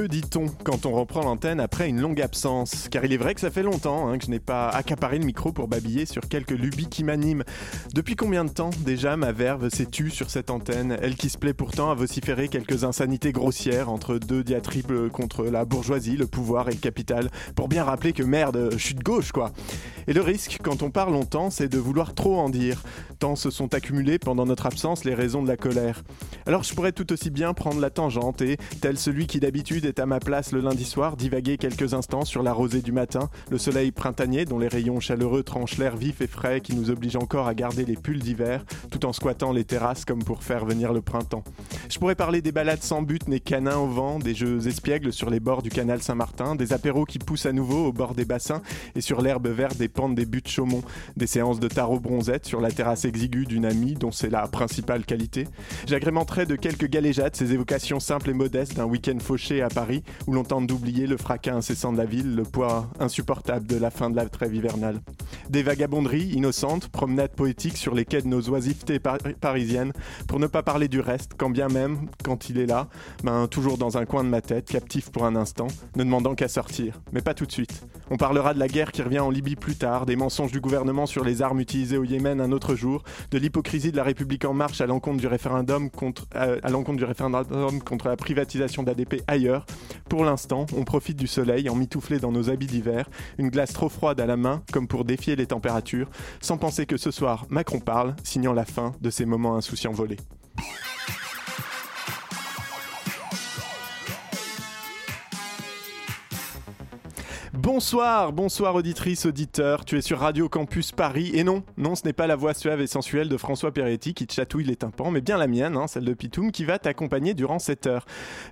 Que dit-on quand on reprend l'antenne après une longue absence? Car il est vrai que ça fait longtemps hein, que je n'ai pas accaparé le micro pour babiller sur quelques lubies qui m'animent. Depuis combien de temps déjà ma verve s'est tue sur cette antenne? Elle qui se plaît pourtant à vociférer quelques insanités grossières entre deux diatribes contre la bourgeoisie, le pouvoir et le capital, pour bien rappeler que merde, je suis de gauche quoi. Et le risque quand on parle longtemps, c'est de vouloir trop en dire, tant se sont accumulées pendant notre absence les raisons de la colère. Alors je pourrais tout aussi bien prendre la tangente et, tel celui qui d'habitude est à ma place le lundi soir, divaguer quelques instants sur la rosée du matin, le soleil printanier dont les rayons chaleureux tranchent l'air vif et frais qui nous oblige encore à garder les pulls d'hiver, tout en squattant les terrasses comme pour faire venir le printemps. Je pourrais parler des balades sans but, nez canins au vent, des jeux espiègles sur les bords du canal Saint-Martin, des apéros qui poussent à nouveau au bord des bassins et sur l'herbe verte des pentes des buttes Chaumont, des séances de tarot bronzette sur la terrasse exiguë d'une amie dont c'est la principale qualité. J'agrémenterai de quelques galéjades ces évocations simples et modestes d'un week-end fauché à Paris où l'on tente d'oublier le fracas incessant de la ville, le poids insupportable de la fin de la trêve hivernale. Des vagabonderies innocentes, promenades poétiques sur les quais de nos oisivetés parisiennes, pour ne pas parler du reste, quand bien même, quand il est là, ben, toujours dans un coin de ma tête, captif pour un instant, ne demandant qu'à sortir. Mais pas tout de suite. On parlera de la guerre qui revient en Libye plus tard, des mensonges du gouvernement sur les armes utilisées au Yémen un autre jour, de l'hypocrisie de la République en marche à l'encontre du référendum contre, à l'encontre du référendum contre la privatisation d'ADP ailleurs. Pour l'instant, on profite du soleil en mitouflé dans nos habits d'hiver, une glace trop froide à la main comme pour défier les températures, sans penser que ce soir Macron parle, signant la fin de ces moments insouciants volés. Bonsoir, bonsoir auditrice, auditeur, tu es sur Radio Campus Paris, et non, non ce n'est pas la voix suave et sensuelle de François Peretti qui chatouille les tympans, mais bien la mienne, hein, celle de Pitoum, qui va t'accompagner durant cette heure.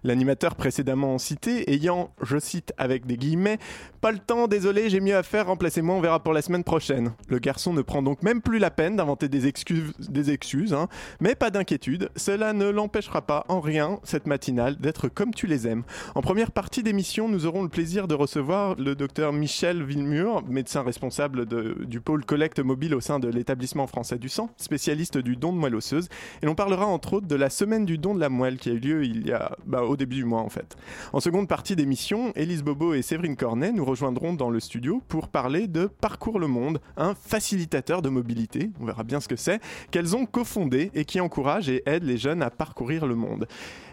L'animateur précédemment cité ayant, je cite avec des guillemets, pas le temps, désolé, j'ai mieux à faire, remplacez-moi, on verra pour la semaine prochaine. Le garçon ne prend donc même plus la peine d'inventer des excuses, des excuses hein, mais pas d'inquiétude, cela ne l'empêchera pas en rien, cette matinale, d'être comme tu les aimes. En première partie d'émission, nous aurons le plaisir de recevoir le docteur Michel Villemur, médecin responsable du pôle collecte mobile au sein de l'établissement français du sang, spécialiste du don de moelle osseuse. Et l'on parlera entre autres de la semaine du don de la moelle qui a eu lieu il y a, bah, au début du mois en fait. En seconde partie d'émission, Élise Bobo et Séverine Cornet nous rejoindront dans le studio pour parler de Parcours le Monde, un facilitateur de mobilité, on verra bien ce que c'est, qu'elles ont cofondé et qui encourage et aide les jeunes à parcourir le monde.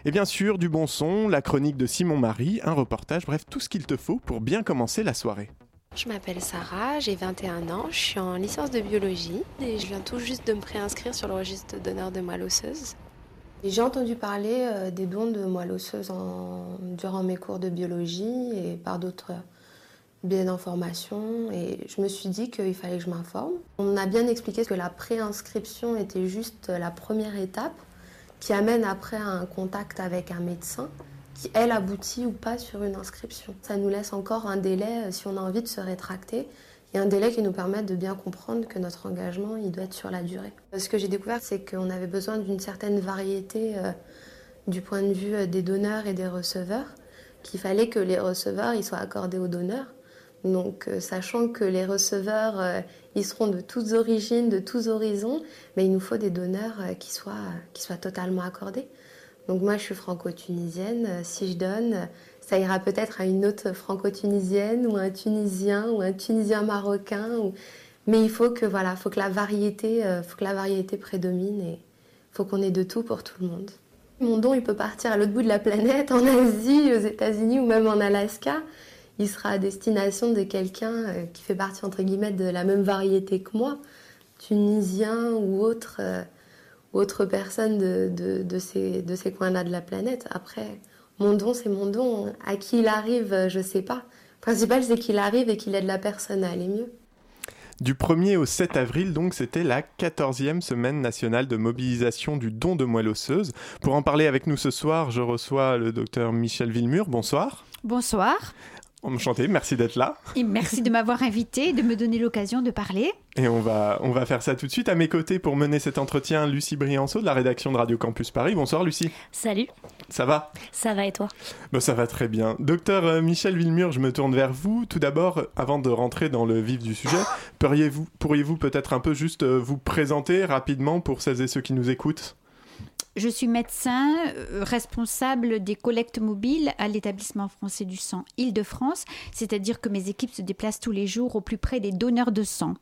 Et bien sûr, du bon son, la chronique de Simon Marie, un reportage, bref, tout ce qu'il te faut pour bien commencer la soirée. Je m'appelle Sarah, j'ai 21 ans, je suis en licence de biologie et je viens tout juste de me préinscrire sur le registre d'honneur de moelle osseuse. J'ai entendu parler euh, des dons de moelle osseuse durant mes cours de biologie et par d'autres biais d'information et je me suis dit qu'il fallait que je m'informe. On a bien expliqué que la préinscription était juste la première étape qui amène après à un contact avec un médecin qui, elle, aboutit ou pas sur une inscription. Ça nous laisse encore un délai, euh, si on a envie de se rétracter, et un délai qui nous permet de bien comprendre que notre engagement, il doit être sur la durée. Ce que j'ai découvert, c'est qu'on avait besoin d'une certaine variété euh, du point de vue euh, des donneurs et des receveurs, qu'il fallait que les receveurs, ils soient accordés aux donneurs, donc, euh, sachant que les receveurs, euh, ils seront de toutes origines, de tous horizons, mais il nous faut des donneurs euh, qui, soient, qui soient totalement accordés. Donc, moi, je suis franco-tunisienne. Si je donne, ça ira peut-être à une autre franco-tunisienne ou un Tunisien ou un Tunisien marocain. Mais il faut que, voilà, faut que la variété, faut que la variété prédomine et faut qu'on ait de tout pour tout le monde. Mon don, il peut partir à l'autre bout de la planète, en Asie, aux États-Unis ou même en Alaska il sera à destination de quelqu'un euh, qui fait partie entre guillemets de la même variété que moi, tunisien ou autre, euh, autre personne de, de, ces, de ces coins-là de la planète. Après, mon don, c'est mon don. À qui il arrive, je sais pas. Le principal, c'est qu'il arrive et qu'il aide la personne à aller mieux. Du 1er au 7 avril, donc, c'était la 14e semaine nationale de mobilisation du don de moelle osseuse. Pour en parler avec nous ce soir, je reçois le docteur Michel Villemur. Bonsoir. Bonsoir. Enchanté, merci d'être là. Et merci de m'avoir invité, de me donner l'occasion de parler. Et on va, on va faire ça tout de suite. À mes côtés pour mener cet entretien, Lucie Brianceau de la rédaction de Radio Campus Paris. Bonsoir Lucie. Salut. Ça va? Ça va et toi? Bon, Ça va très bien. Docteur euh, Michel Villemur, je me tourne vers vous. Tout d'abord, avant de rentrer dans le vif du sujet, pourriez-vous pourriez peut-être un peu juste euh, vous présenter rapidement pour celles et ceux qui nous écoutent? Je suis médecin euh, responsable des collectes mobiles à l'établissement français du sang Île-de-France, c'est-à-dire que mes équipes se déplacent tous les jours au plus près des donneurs de sang.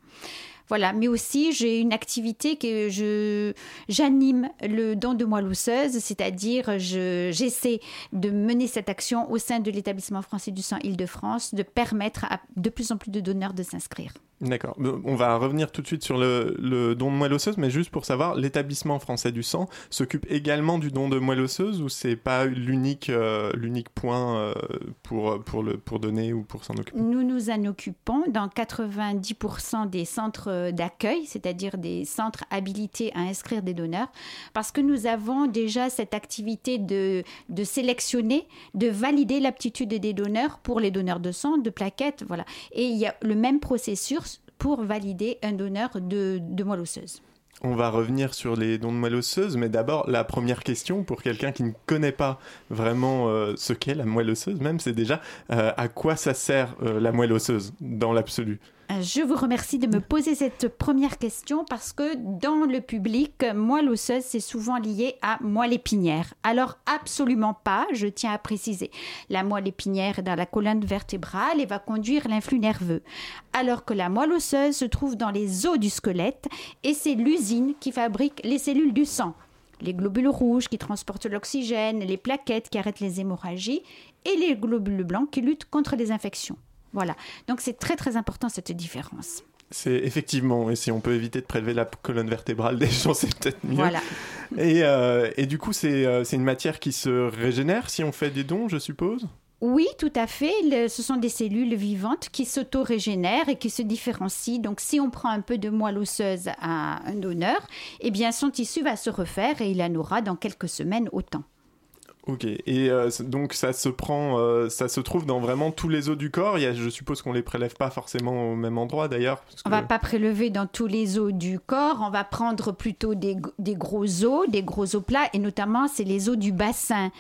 Voilà, mais aussi j'ai une activité que je j'anime le don de moelle osseuse, c'est-à-dire je j'essaie de mener cette action au sein de l'établissement français du sang Île-de-France, de permettre à de plus en plus de donneurs de s'inscrire. D'accord. On va revenir tout de suite sur le, don de moelle osseuse, mais juste pour savoir, l'établissement français du sang s'occupe également du don de moelle osseuse ou c'est pas l'unique euh, point euh, pour, pour, le, pour donner ou pour s'en occuper? Nous nous en occupons dans 90% des centres d'accueil, c'est-à-dire des centres habilités à inscrire des donneurs, parce que nous avons déjà cette activité de, de sélectionner, de valider l'aptitude des donneurs pour les donneurs de sang, de plaquettes, voilà. Et il y a le même processus pour valider un donneur de, moelle osseuse. On va revenir sur les dons de moelle osseuse, mais d'abord, la première question pour quelqu'un qui ne connaît pas vraiment euh, ce qu'est la moelle osseuse, même, c'est déjà euh, à quoi ça sert euh, la moelle osseuse dans l'absolu? Je vous remercie de me poser cette première question parce que dans le public, moelle osseuse, c'est souvent lié à moelle épinière. Alors absolument pas, je tiens à préciser. La moelle épinière est dans la colonne vertébrale et va conduire l'influx nerveux. Alors que la moelle osseuse se trouve dans les os du squelette et c'est l'usine qui fabrique les cellules du sang les globules rouges qui transportent l'oxygène, les plaquettes qui arrêtent les hémorragies et les globules blancs qui luttent contre les infections. Voilà. Donc c'est très très important cette différence. C'est effectivement, et si on peut éviter de prélever la colonne vertébrale des gens, c'est peut-être mieux. Voilà. Et, euh, et du coup, euh, c'est une matière qui se régénère si on fait des dons, je suppose? Oui, tout à fait. ce sont des cellules vivantes qui s'auto-régénèrent et qui se différencient. Donc, si on prend un peu de moelle osseuse à un donneur, eh bien, son tissu va se refaire et il en aura dans quelques semaines autant. Ok, et euh, donc ça se prend, euh, ça se trouve dans vraiment tous les os du corps. Il y a, je suppose qu'on les prélève pas forcément au même endroit d'ailleurs. On va pas prélever dans tous les os du corps. On va prendre plutôt des, des gros os, des gros os plats, et notamment c'est les os du bassin.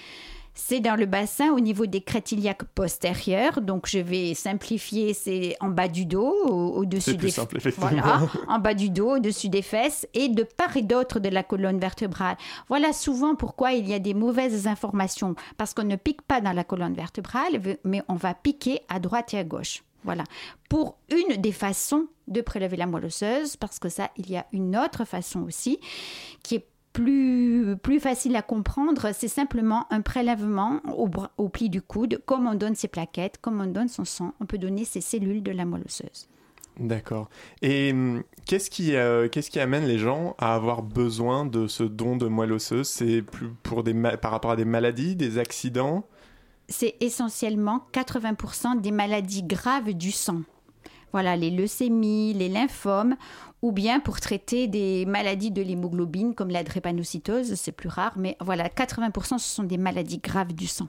C'est dans le bassin au niveau des crêtes iliaques postérieures. Donc, je vais simplifier, c'est en bas du dos, au-dessus des Voilà, en bas du dos, au-dessus des fesses et de part et d'autre de la colonne vertébrale. Voilà souvent pourquoi il y a des mauvaises informations. Parce qu'on ne pique pas dans la colonne vertébrale, mais on va piquer à droite et à gauche. Voilà. Pour une des façons de prélever la moelle osseuse, parce que ça, il y a une autre façon aussi, qui est plus, plus facile à comprendre, c'est simplement un prélèvement au, au, pli du coude, comme on donne ses plaquettes, comme on donne son sang, on peut donner ses cellules de la moelle osseuse. D'accord. Et hum, qu'est-ce qui, euh, qu'est-ce qui amène les gens à avoir besoin de ce don de moelle osseuse C'est plus pour des par rapport à des maladies, des accidents? C'est essentiellement 80% des maladies graves du sang. Voilà, les leucémies, les lymphomes, ou bien pour traiter des maladies de l'hémoglobine comme la drépanocytose, c'est plus rare, mais voilà, 80% ce sont des maladies graves du sang.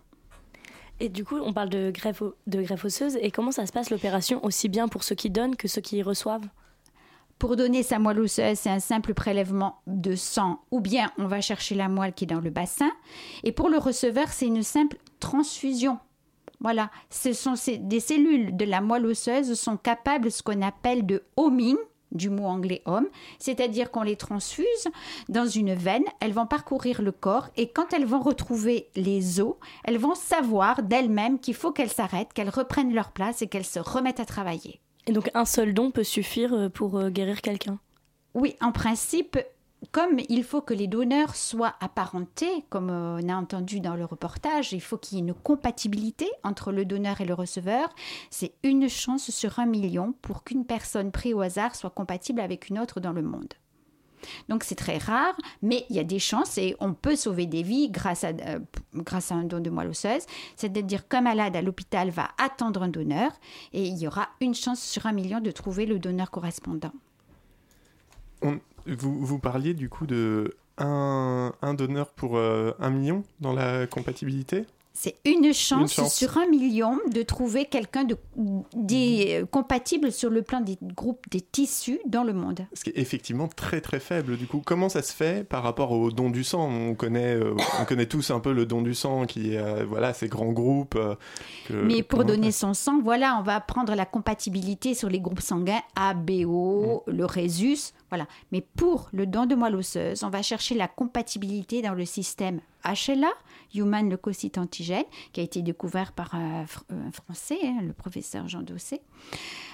Et du coup, on parle de greffe, de greffe osseuse, et comment ça se passe l'opération, aussi bien pour ceux qui donnent que ceux qui reçoivent? Pour donner sa moelle osseuse, c'est un simple prélèvement de sang ou bien on va chercher la moelle qui est dans le bassin. Et pour le receveur, c'est une simple transfusion voilà, ce sont des cellules de la moelle osseuse sont capables de ce qu'on appelle de homing, du mot anglais homme, c'est-à-dire qu'on les transfuse dans une veine, elles vont parcourir le corps et quand elles vont retrouver les os, elles vont savoir d'elles-mêmes qu'il faut qu'elles s'arrêtent, qu'elles reprennent leur place et qu'elles se remettent à travailler. Et donc un seul don peut suffire euh, pour euh, guérir quelqu'un? Oui, en principe, comme il faut que les donneurs soient apparentés, comme on a entendu dans le reportage, il faut qu'il y ait une compatibilité entre le donneur et le receveur. C'est une chance sur un million pour qu'une personne prise au hasard soit compatible avec une autre dans le monde. Donc c'est très rare, mais il y a des chances et on peut sauver des vies grâce à, euh, grâce à un don de moelle osseuse. C'est-à-dire qu'un malade à l'hôpital va attendre un donneur et il y aura une chance sur un million de trouver le donneur correspondant. Vous, vous parliez du coup de un, donneur pour euh, un million dans la compatibilité? C'est une chance, sur un million de trouver quelqu'un de, des, euh, compatible sur le plan des groupes des tissus dans le monde. Ce qui est effectivement très très faible. Du coup, comment ça se fait par rapport au don du sang? On connaît, euh, on connaît tous un peu le don du sang, qui est voilà ces grands groupes. Mais pour donner son sang, voilà, on va prendre la compatibilité sur les groupes sanguins A, B, O, mm. le résus. Voilà. Mais pour le don de moelle osseuse, on va chercher la compatibilité dans le système HLA, Human Leucocyte Antigène, qui a été découvert par un, Français, hein, le professeur Jean Dossé.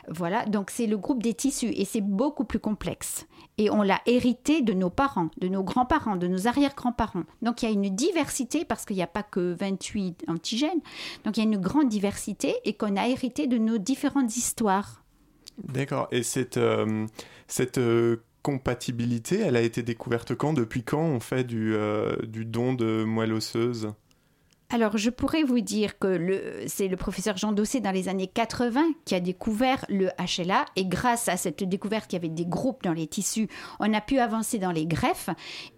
Voilà, donc c'est le groupe des tissus et c'est beaucoup plus complexe. Et on l'a hérité de nos parents, de nos grands-parents, de nos arrière-grands-parents. Donc il y a une diversité parce qu'il n'y a pas que 28 antigènes. Donc il y a une grande diversité et qu'on a hérité de nos différentes histoires. D'accord. Et cette, euh, cette euh, compatibilité, elle a été découverte quand Depuis quand on fait du, euh, don de moelle osseuse? Alors, je pourrais vous dire que c'est le professeur Jean Dossé dans les années 80 qui a découvert le HLA et grâce à cette découverte qu'il y avait des groupes dans les tissus, on a pu avancer dans les greffes.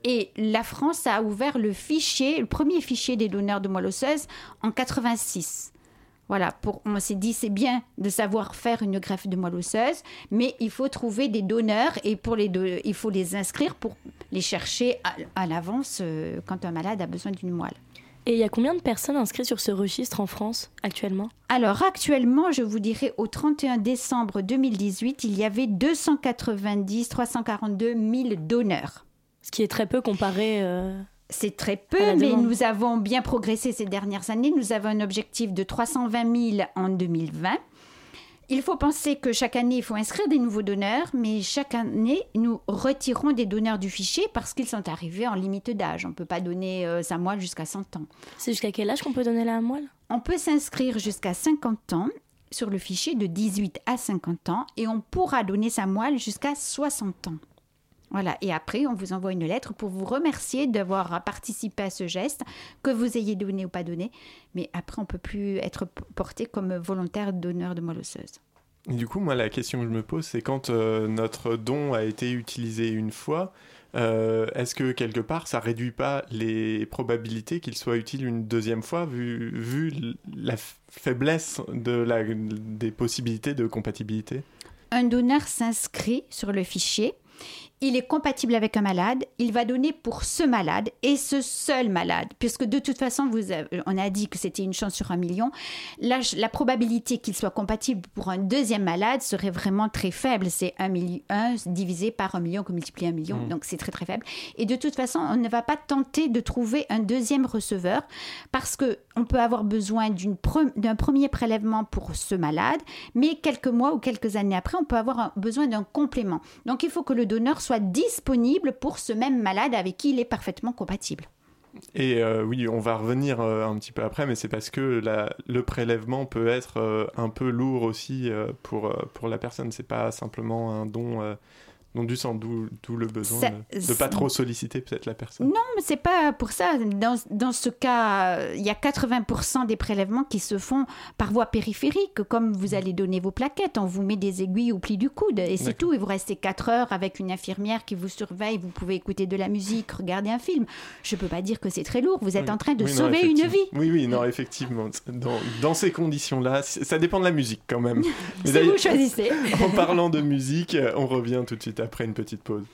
Et la France a ouvert le fichier, le premier fichier des donneurs de moelle osseuse en 86. Voilà, pour, on s'est dit c'est bien de savoir faire une greffe de moelle osseuse, mais il faut trouver des donneurs et pour les il faut les inscrire pour les chercher à, l'avance euh, quand un malade a besoin d'une moelle. Et il y a combien de personnes inscrites sur ce registre en France actuellement? Alors actuellement, je vous dirais au 31 décembre 2018, il y avait 290 342 000 donneurs. Ce qui est très peu comparé euh, c'est très peu, mais nous avons bien progressé ces dernières années. Nous avons un objectif de 320 000 en 2020. Il faut penser que chaque année, il faut inscrire des nouveaux donneurs, mais chaque année, nous retirons des donneurs du fichier parce qu'ils sont arrivés en limite d'âge. On ne peut pas donner euh, sa moelle jusqu'à 100 ans. C'est jusqu'à quel âge qu'on peut donner la moelle On peut s'inscrire jusqu'à 50 ans sur le fichier de 18 à 50 ans et on pourra donner sa moelle jusqu'à 60 ans. Voilà, et après, on vous envoie une lettre pour vous remercier d'avoir participé à ce geste, que vous ayez donné ou pas donné. Mais après, on peut plus être porté comme volontaire donneur de moelle osseuse. du coup, moi, la question que je me pose, c'est quand euh, notre don a été utilisé une fois, euh, est-ce que quelque part, ça réduit pas les probabilités qu'il soit utile une deuxième fois, vu, vu la faiblesse de la, des possibilités de compatibilité? Un donneur s'inscrit sur le fichier il est compatible avec un malade, il va donner pour ce malade et ce seul malade, puisque de toute façon, vous on a dit que c'était une chance sur un million. La, la probabilité qu'il soit compatible pour un deuxième malade serait vraiment très faible. C'est 1, divisé par un million que multiplie un million, mmh. donc c'est très très faible. Et de toute façon, on ne va pas tenter de trouver un deuxième receveur parce que on peut avoir besoin d'un premier prélèvement pour ce malade, mais quelques mois ou quelques années après, on peut avoir besoin d'un complément. Donc il faut que le donneur soit disponible pour ce même malade avec qui il est parfaitement compatible. Et euh, oui, on va revenir euh, un petit peu après, mais c'est parce que le prélèvement peut être euh, un peu lourd aussi pour, pour la personne. C'est pas simplement un don donc du sang, d'où le besoin de ne pas trop solliciter peut-être la personne. Non, mais c'est pas pour ça. Dans, dans ce cas, il y a 80% des prélèvements qui se font par voie périphérique. Comme vous allez donner vos plaquettes, on vous met des aiguilles au pli du coude et c'est tout. Et vous restez 4 heures avec une infirmière qui vous surveille. Vous pouvez écouter de la musique, regarder un film. Je peux pas dire que c'est très lourd. Vous êtes en train de sauver une vie. Oui, oui, non, effectivement. Dans, dans ces conditions-là, ça dépend de la musique quand même. si vous choisissez. en parlant de musique, on revient tout de suite après une petite pause.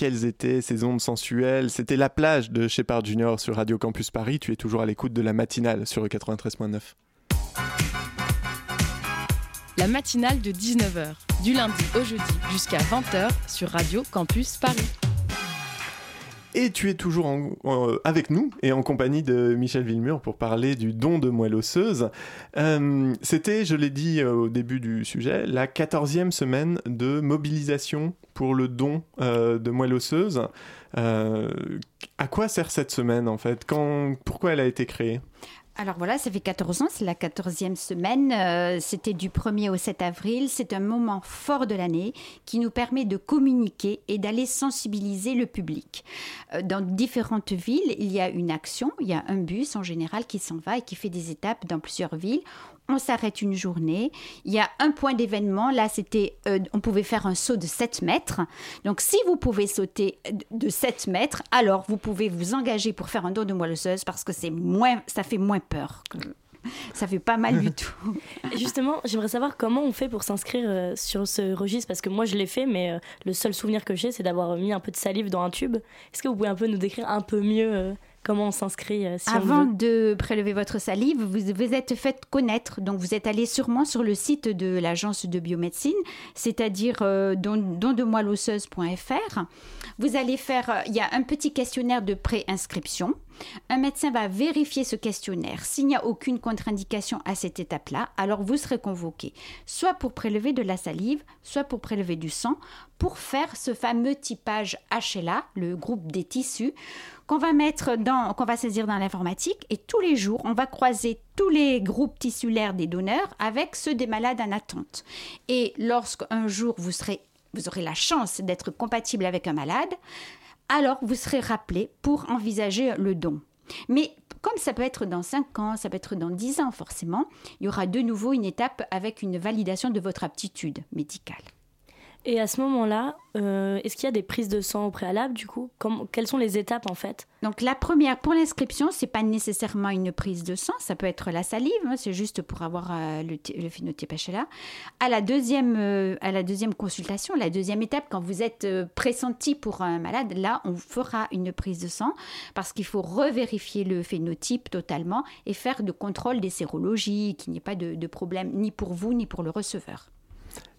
Quelles étaient ces ondes sensuelles. C'était la plage de Shepard Junior sur Radio Campus Paris. Tu es toujours à l'écoute de la matinale sur le 93.9. La matinale de 19h, du lundi au jeudi jusqu'à 20h sur Radio Campus Paris. Et tu es toujours euh, avec nous et en compagnie de Michel Villemur pour parler du don de moelle osseuse. Euh, c'était, je l'ai dit euh, au début du sujet, la quatorzième semaine de mobilisation pour le don de moelle osseuse. à quoi sert cette semaine en fait? Pourquoi elle a été créée? Alors voilà, ça fait 14 ans, c'est la 14e semaine. Euh, c'était du 1er au 7 avril. C'est un moment fort de l'année qui nous permet de communiquer et d'aller sensibiliser le public. Euh, dans différentes villes, il y a une action, il y a un bus en général qui s'en va et qui fait des étapes dans plusieurs villes on s'arrête une journée. Il y a un point d'événement. Là, c'était, euh, on pouvait faire un saut de 7 mètres. Donc, si vous pouvez sauter de 7 mètres, alors vous pouvez vous engager pour faire un don de moelle osseuse parce que c'est moins, ça fait moins peur. Ça fait pas mal du tout. Justement, j'aimerais savoir comment on fait pour s'inscrire euh, sur ce registre parce que moi je l'ai fait, mais euh, le seul souvenir que j'ai, c'est d'avoir mis un peu de salive dans un tube. Est-ce que vous pouvez un peu nous décrire un peu mieux Comment on s'inscrit euh, Avant de prélever votre salive, vous vous êtes fait connaître. Donc, vous êtes allé sûrement sur le site de l'agence de biomédecine, c'est-à-dire euh. Vous allez faire, euh, il y a un petit questionnaire de préinscription. Un médecin va vérifier ce questionnaire. S'il n'y a aucune contre-indication à cette étape-là, alors vous serez convoqué, soit pour prélever de la salive, soit pour prélever du sang, pour faire ce fameux typage HLA, le groupe des tissus, qu'on va mettre dans, qu'on va saisir dans l'informatique. Et tous les jours, on va croiser tous les groupes tissulaires des donneurs avec ceux des malades en attente. Et lorsqu'un jour vous serez vous aurez la chance d'être compatible avec un malade, alors vous serez rappelé pour envisager le don. Mais comme ça peut être dans 5 ans, ça peut être dans 10 ans forcément, il y aura de nouveau une étape avec une validation de votre aptitude médicale. Et à ce moment-là, euh, est-ce qu'il y a des prises de sang au préalable du coup? Quelles sont les étapes en fait? Donc la première pour l'inscription, c'est pas nécessairement une prise de sang, ça peut être la salive, hein, c'est juste pour avoir euh, le, le, phénotype HLA. À la deuxième, euh, à la deuxième consultation, la deuxième étape, quand vous êtes pressenti pour un malade, là on fera une prise de sang parce qu'il faut revérifier le phénotype totalement et faire de contrôle des sérologies, qu'il n'y ait pas de problème ni pour vous ni pour le receveur.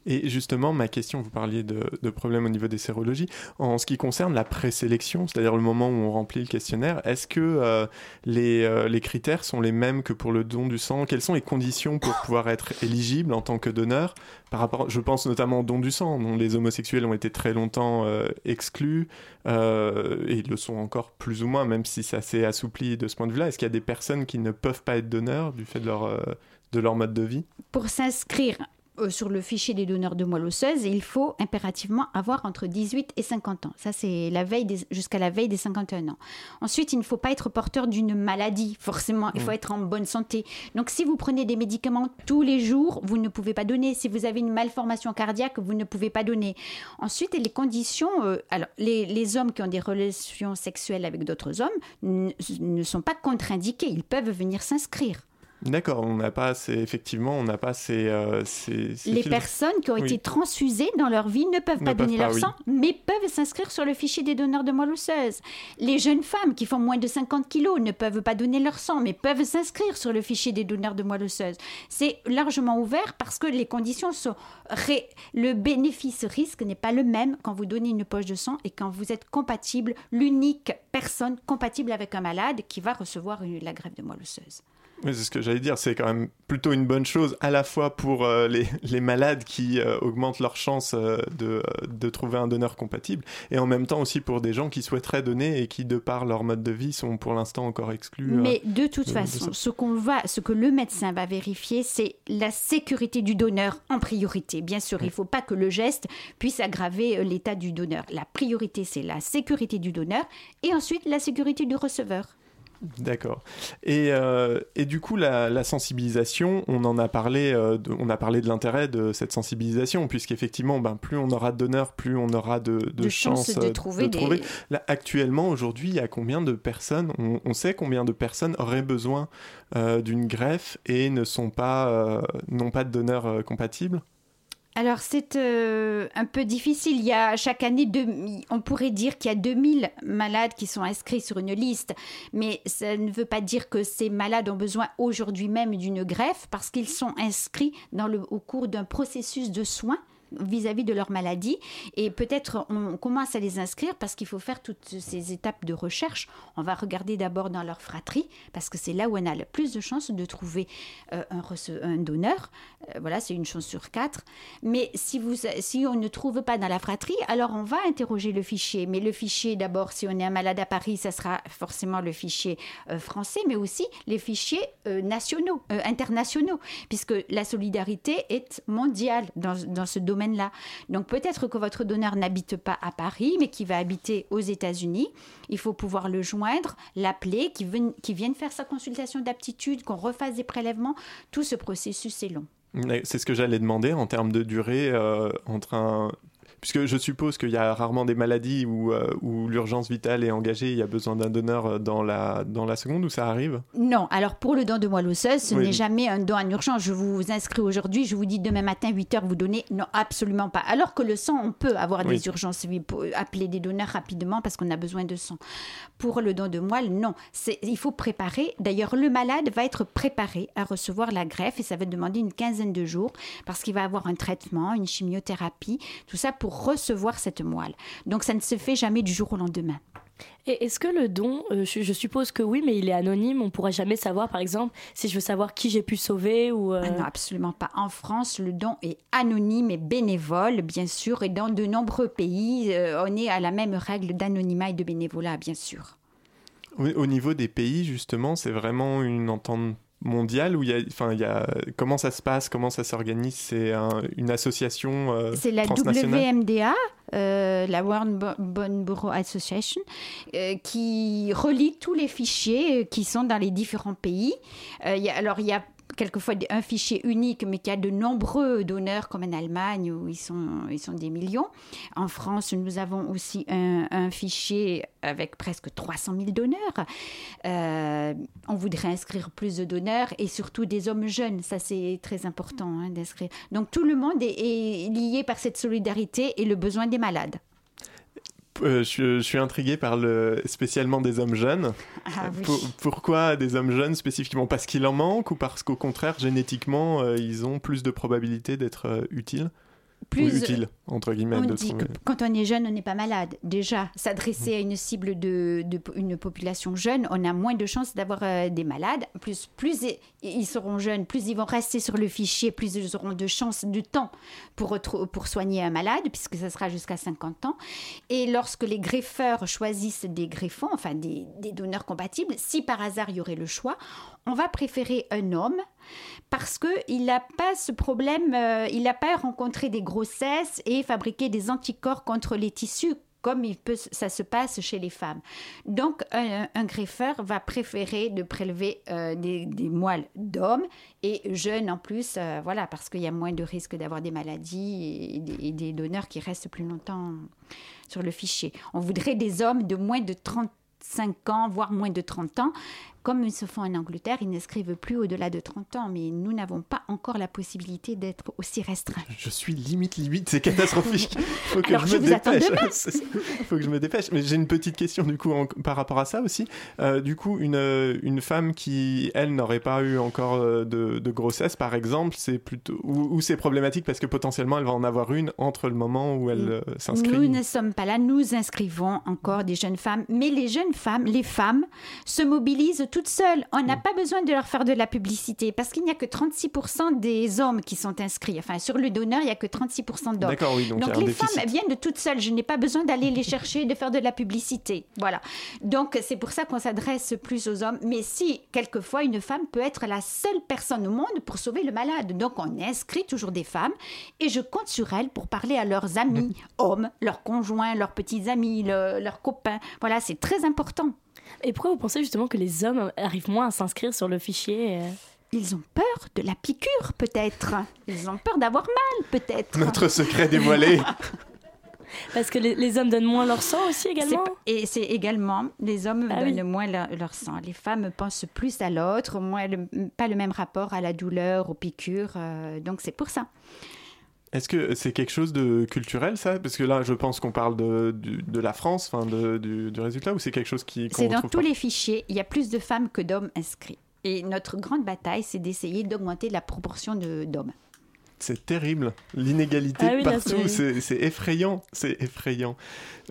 Et justement, ma question, vous parliez de, problèmes au niveau des sérologies. En ce qui concerne la présélection, c'est-à-dire le moment où on remplit le questionnaire, est-ce que euh, les, euh, les, critères sont les mêmes que pour le don du sang? Quelles sont les conditions pour pouvoir être éligible en tant que donneur? Par rapport, Je pense notamment au don du sang, dont les homosexuels ont été très longtemps euh, exclus, et ils le sont encore plus ou moins, même si ça s'est assoupli de ce point de vue-là. Est-ce qu'il y a des personnes qui ne peuvent pas être donneurs du fait de leur de leur mode de vie? Pour s'inscrire euh, sur le fichier des donneurs de moelle osseuse, il faut impérativement avoir entre 18 et 50 ans. Ça, c'est la veille jusqu'à la veille des 51 ans. Ensuite, il ne faut pas être porteur d'une maladie, forcément. Il faut être en bonne santé. Donc, si vous prenez des médicaments tous les jours, vous ne pouvez pas donner. Si vous avez une malformation cardiaque, vous ne pouvez pas donner. Ensuite, les conditions. Euh, alors, les, hommes qui ont des relations sexuelles avec d'autres hommes ne sont pas contre-indiqués. Ils peuvent venir s'inscrire. D'accord, on n'a pas effectivement, on n'a pas ces, euh, Les personnes qui ont été transfusées dans leur vie ne peuvent pas donner leur sang, mais peuvent s'inscrire sur le fichier des donneurs de moelle osseuse. Les jeunes femmes qui font moins de 50 kilos ne peuvent pas donner leur sang, mais peuvent s'inscrire sur le fichier des donneurs de moelle osseuse. C'est largement ouvert parce que les conditions sont... Le bénéfice-risque n'est pas le même quand vous donnez une poche de sang et quand vous êtes compatible, l'unique personne compatible avec un malade qui va recevoir la grève de moelle osseuse. Oui, c'est ce que j'allais dire. C'est quand même plutôt une bonne chose à la fois pour euh, les, les, malades qui euh, augmentent leurs chances euh, de, de, trouver un donneur compatible et en même temps aussi pour des gens qui souhaiteraient donner et qui, de par leur mode de vie, sont pour l'instant encore exclus. Mais de toute façon, ce, qu'on va, ce que le médecin va vérifier, c'est la sécurité du donneur en priorité. Bien sûr, il ne faut pas que le geste puisse aggraver l'état du donneur. La priorité, c'est la sécurité du donneur et ensuite la sécurité du receveur. D'accord. Et, euh, et, du coup, la, sensibilisation, on en a parlé, euh, de, on a parlé de l'intérêt de cette sensibilisation, puisqu'effectivement, ben, plus on aura de donneurs, plus on aura de, de, chances de trouver. Des... Là, actuellement, aujourd'hui, il y a combien de personnes, on, sait combien de personnes auraient besoin euh, d'une greffe et ne sont pas, n'ont pas de donneurs compatibles? Alors c'est euh, un peu difficile. Il y a chaque année, deux, on pourrait dire qu'il y a 2000 malades qui sont inscrits sur une liste, mais ça ne veut pas dire que ces malades ont besoin aujourd'hui même d'une greffe parce qu'ils sont inscrits au cours d'un processus de soins vis-à-vis de leur maladie. Et peut-être on commence à les inscrire parce qu'il faut faire toutes ces étapes de recherche. On va regarder d'abord dans leur fratrie parce que c'est là où on a le plus de chances de trouver euh, un, donneur. Euh, voilà, c'est une chance sur quatre. Mais si, vous, si on ne trouve pas dans la fratrie, alors on va interroger le fichier. Mais le fichier, d'abord, si on est un malade à Paris, ça sera forcément le fichier euh, français, mais aussi les fichiers nationaux, internationaux, puisque la solidarité est mondiale dans, dans ce domaine là Donc peut-être que votre donneur n'habite pas à Paris, mais qui va habiter aux États-Unis. Il faut pouvoir le joindre, l'appeler, qui, qui vienne faire sa consultation d'aptitude, qu'on refasse des prélèvements. Tout ce processus est long. C'est ce que j'allais demander en termes de durée euh, entre un puisque je suppose qu'il y a rarement des maladies où, euh, où l'urgence vitale est engagée, il y a besoin d'un donneur euh, dans la, dans la seconde, où ça arrive? Non, alors pour le don de moelle osseuse, ce n'est jamais un don en urgence. Je vous inscris aujourd'hui, je vous dis demain matin, 8 heures, vous donnez? Non, absolument pas. Alors que le sang, on peut avoir des urgences, appeler des donneurs rapidement parce qu'on a besoin de sang. Pour le don de moelle, non. Il faut préparer. D'ailleurs, le malade va être préparé à recevoir la greffe et ça va demander une quinzaine de jours parce qu'il va avoir un traitement, une chimiothérapie, tout ça pour recevoir cette moelle. Donc ça ne se fait jamais du jour au lendemain. Et est-ce que le don, euh, je, suppose que oui, mais il est anonyme, on ne pourra jamais savoir, par exemple, si je veux savoir qui j'ai pu sauver ou... Euh, ah non, absolument pas. En France, le don est anonyme et bénévole, bien sûr, et dans de nombreux pays, euh, on est à la même règle d'anonymat et de bénévolat, bien sûr. Au niveau des pays, justement, c'est vraiment une entente mondiale où il y a, enfin, il y a, comment ça se passe, comment ça s'organise? C'est une association euh, C'est la WMDA, euh, la World Bone Bureau Association, euh, qui relie tous les fichiers qui sont dans les différents pays. Il y a, alors, il y a quelquefois un fichier unique, mais qui a de nombreux donneurs, comme en Allemagne, où ils sont, ils sont des millions. En France, nous avons aussi un, fichier avec presque 300 000 donneurs. Euh, on voudrait inscrire plus de donneurs et surtout des hommes jeunes. Ça, c'est très important hein, d'inscrire. Donc, tout le monde est lié par cette solidarité et le besoin des malades. Euh, je, suis intrigué par le spécialement des hommes jeunes. Ah pourquoi des hommes jeunes spécifiquement? Parce qu'il en manque ou parce qu'au contraire, génétiquement, euh, ils ont plus de probabilité d'être euh, utiles? Plus utile, entre guillemets. On dit que quand on est jeune, on n'est pas malade. Déjà, s'adresser à une cible de, une population jeune, on a moins de chances d'avoir euh, des malades. Plus, plus ils seront jeunes, plus ils vont rester sur le fichier, plus ils auront de chances, de temps pour, pour soigner un malade, puisque ça sera jusqu'à 50 ans. Et lorsque les greffeurs choisissent des greffons, enfin des, des donneurs compatibles, si par hasard il y aurait le choix, on va préférer un homme parce qu'il n'a pas ce problème, euh, il n'a pas rencontré des grossesses et fabriqué des anticorps contre les tissus comme ça se passe chez les femmes. Donc, un, greffeur va préférer de prélever euh, des, moelles d'hommes et jeunes en plus, euh, voilà, parce qu'il y a moins de risques d'avoir des maladies et des, donneurs qui restent plus longtemps sur le fichier. On voudrait des hommes de moins de 35 ans, voire moins de 30 ans, comme ils se font en Angleterre, ils n'inscrivent plus au-delà de 30 ans, mais nous n'avons pas encore la possibilité d'être aussi restreints. Je suis limite, limite, c'est catastrophique. Il faut que je, me dépêche. Il faut que je me dépêche. Mais j'ai une petite question du coup par rapport à ça aussi. Euh, du coup, une, euh, une femme qui, elle, n'aurait pas eu encore euh, de, grossesse, par exemple, c'est plutôt ou, c'est problématique parce que potentiellement elle va en avoir une entre le moment où elle s'inscrit. Nous ne sommes pas là. Nous inscrivons encore des jeunes femmes, mais les jeunes femmes, les femmes, se mobilisent toutes seules. On n'a mm. pas besoin de leur faire de la publicité parce qu'il n'y a que 36% des hommes qui sont inscrits. Enfin, sur le donneur, il n'y a que 36% d'hommes. Oui. Donc, les femmes viennent de toutes seules. Je n'ai pas besoin d'aller les chercher, de faire de la publicité. Voilà. Donc, c'est pour ça qu'on s'adresse plus aux hommes. Mais si, quelquefois, une femme peut être la seule personne au monde pour sauver le malade. Donc, on inscrit toujours des femmes et je compte sur elles pour parler à leurs amis, mm. hommes, leurs conjoints, leurs petits amis, leurs copains. Voilà, c'est très important. Et pourquoi vous pensez justement que les hommes arrivent moins à s'inscrire sur le fichier euh ils ont peur de la piqûre, peut-être. Ils ont peur d'avoir mal, peut-être. Notre secret dévoilé. Parce que les, hommes donnent moins leur sang aussi également. Et c'est également, les hommes ah donnent moins leur, sang. Les femmes pensent plus à l'autre, moins pas le même rapport à la douleur, aux piqûres. Euh, donc c'est pour ça. Est-ce que c'est quelque chose de culturel, ça? Parce que là, je pense qu'on parle de, de, la France, enfin du, du, résultat, ou c'est quelque chose qui... c'est dans tous les fichiers. Il y a plus de femmes que d'hommes inscrits. Et notre grande bataille, c'est d'essayer d'augmenter la proportion d'hommes. C'est terrible. L'inégalité ah partout, c'est effrayant. C'est effrayant.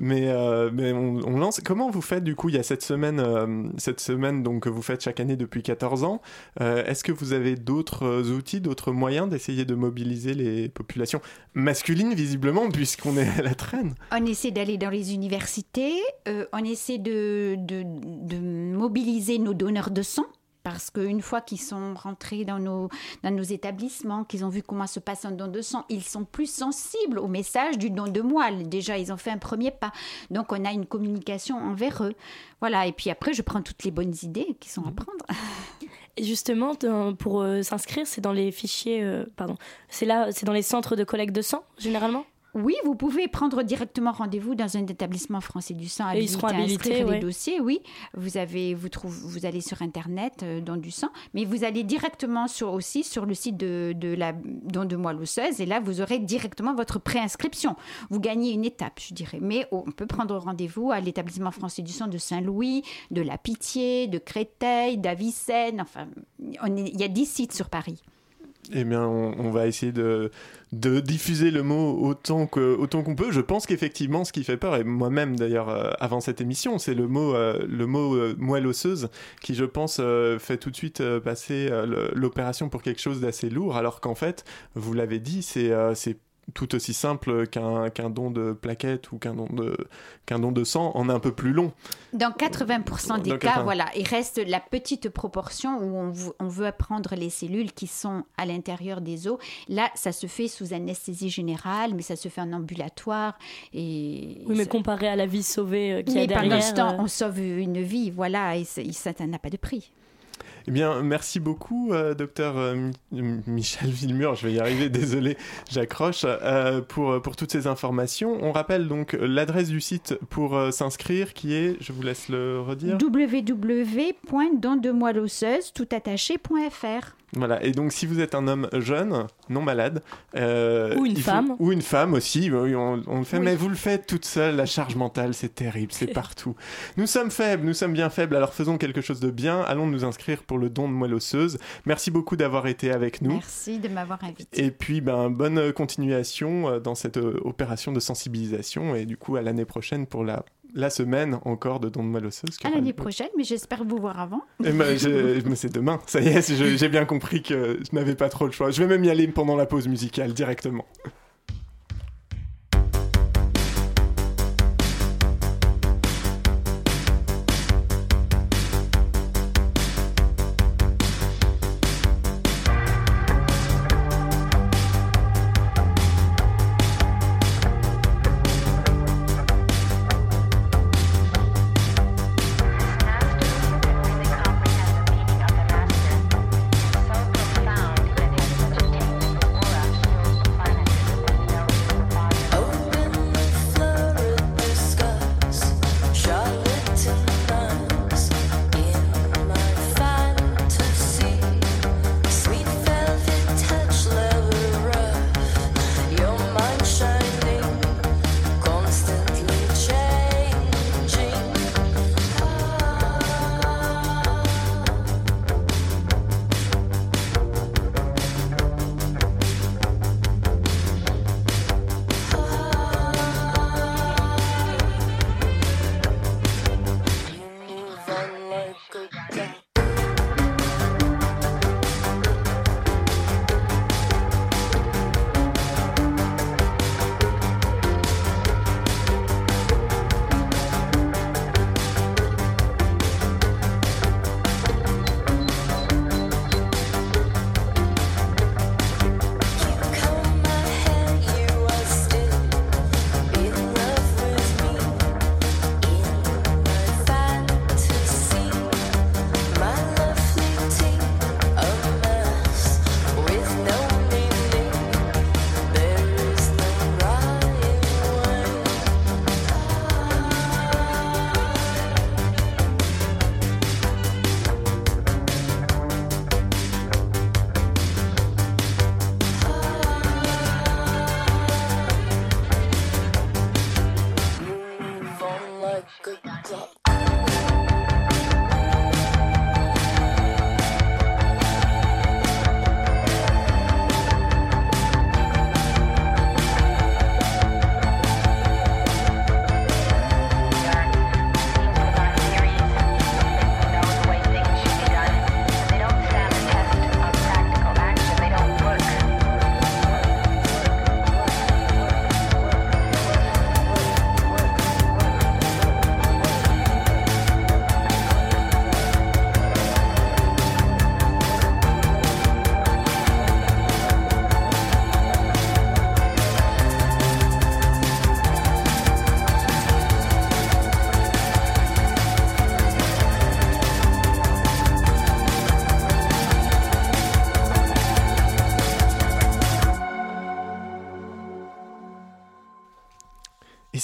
Mais, euh, mais on, lance. Comment vous faites du coup Il y a cette semaine, euh, cette semaine donc, que vous faites chaque année depuis 14 ans. Euh, est-ce que vous avez d'autres outils, d'autres moyens d'essayer de mobiliser les populations masculines, visiblement, puisqu'on est à la traîne? On essaie d'aller dans les universités. on essaie de, de, de mobiliser nos donneurs de sang parce qu'une fois qu'ils sont rentrés dans nos, dans nos établissements, qu'ils ont vu comment se passe un don de sang, ils sont plus sensibles au message du don de moelle. Déjà, ils ont fait un premier pas. Donc, on a une communication envers eux. Voilà. Et puis après, je prends toutes les bonnes idées qui sont à prendre. Et justement, pour euh, s'inscrire, c'est dans les fichiers, euh, pardon, c'est là, c'est dans les centres de collecte de sang, généralement? Oui, vous pouvez prendre directement rendez-vous dans un établissement français du sang habilité, ils seront habilités, les dossiers. Oui, vous avez, vous trouvez, vous allez sur internet euh, don du sang, mais vous allez directement sur aussi sur le site de, de la don de moelle osseuse et là vous aurez directement votre préinscription. Vous gagnez une étape, je dirais. Mais on peut prendre rendez-vous à l'établissement français du sang de Saint-Louis, de La Pitié, de Créteil, d'Avicenne. Enfin, il y a 10 sites sur Paris eh bien, on, va essayer de, diffuser le mot autant que autant qu'on peut. Je pense qu'effectivement, ce qui fait peur, et moi-même d'ailleurs euh, avant cette émission, c'est le mot euh, le mot euh, moelle osseuse qui, je pense, fait tout de suite passer l'opération pour quelque chose d'assez lourd, alors qu'en fait, vous l'avez dit, c'est tout aussi simple qu'un don de plaquettes ou qu'un don, de, qu'un don de sang en un peu plus long. Dans 80% des cas, voilà, il reste la petite proportion où on, on veut apprendre les cellules qui sont à l'intérieur des os. Là, ça se fait sous anesthésie générale, mais ça se fait en ambulatoire. Et oui, mais comparé à la vie sauvée euh, qui est derrière... pendant ce temps, euh, on sauve une vie, voilà, et ça n'a pas de prix. Eh bien, merci beaucoup, euh, docteur euh, Michel Villemur. Je vais y arriver, désolé, j'accroche, euh, pour, pour toutes ces informations. On rappelle donc l'adresse du site pour s'inscrire qui est, je vous laisse le redire www.dondemoilosseuse.toutattaché.fr voilà, et donc si vous êtes un homme jeune, non malade, euh, ou une femme, ou une femme aussi, on, on le fait, mais vous le faites toute seule, la charge mentale, c'est terrible, c'est partout. Nous sommes faibles, nous sommes bien faibles, alors faisons quelque chose de bien, allons nous inscrire pour le don de moelle osseuse. Merci beaucoup d'avoir été avec nous. Merci de m'avoir invité. Et puis, ben, bonne continuation euh, dans cette euh, opération de sensibilisation, et du coup, à l'année prochaine pour la la semaine encore de Don de Malosseuse. À l'année prochaine, mais j'espère vous voir avant. Eh ben, mais c'est demain, ça y est, j'ai bien compris que je n'avais pas trop le choix. Je vais même y aller pendant la pause musicale directement.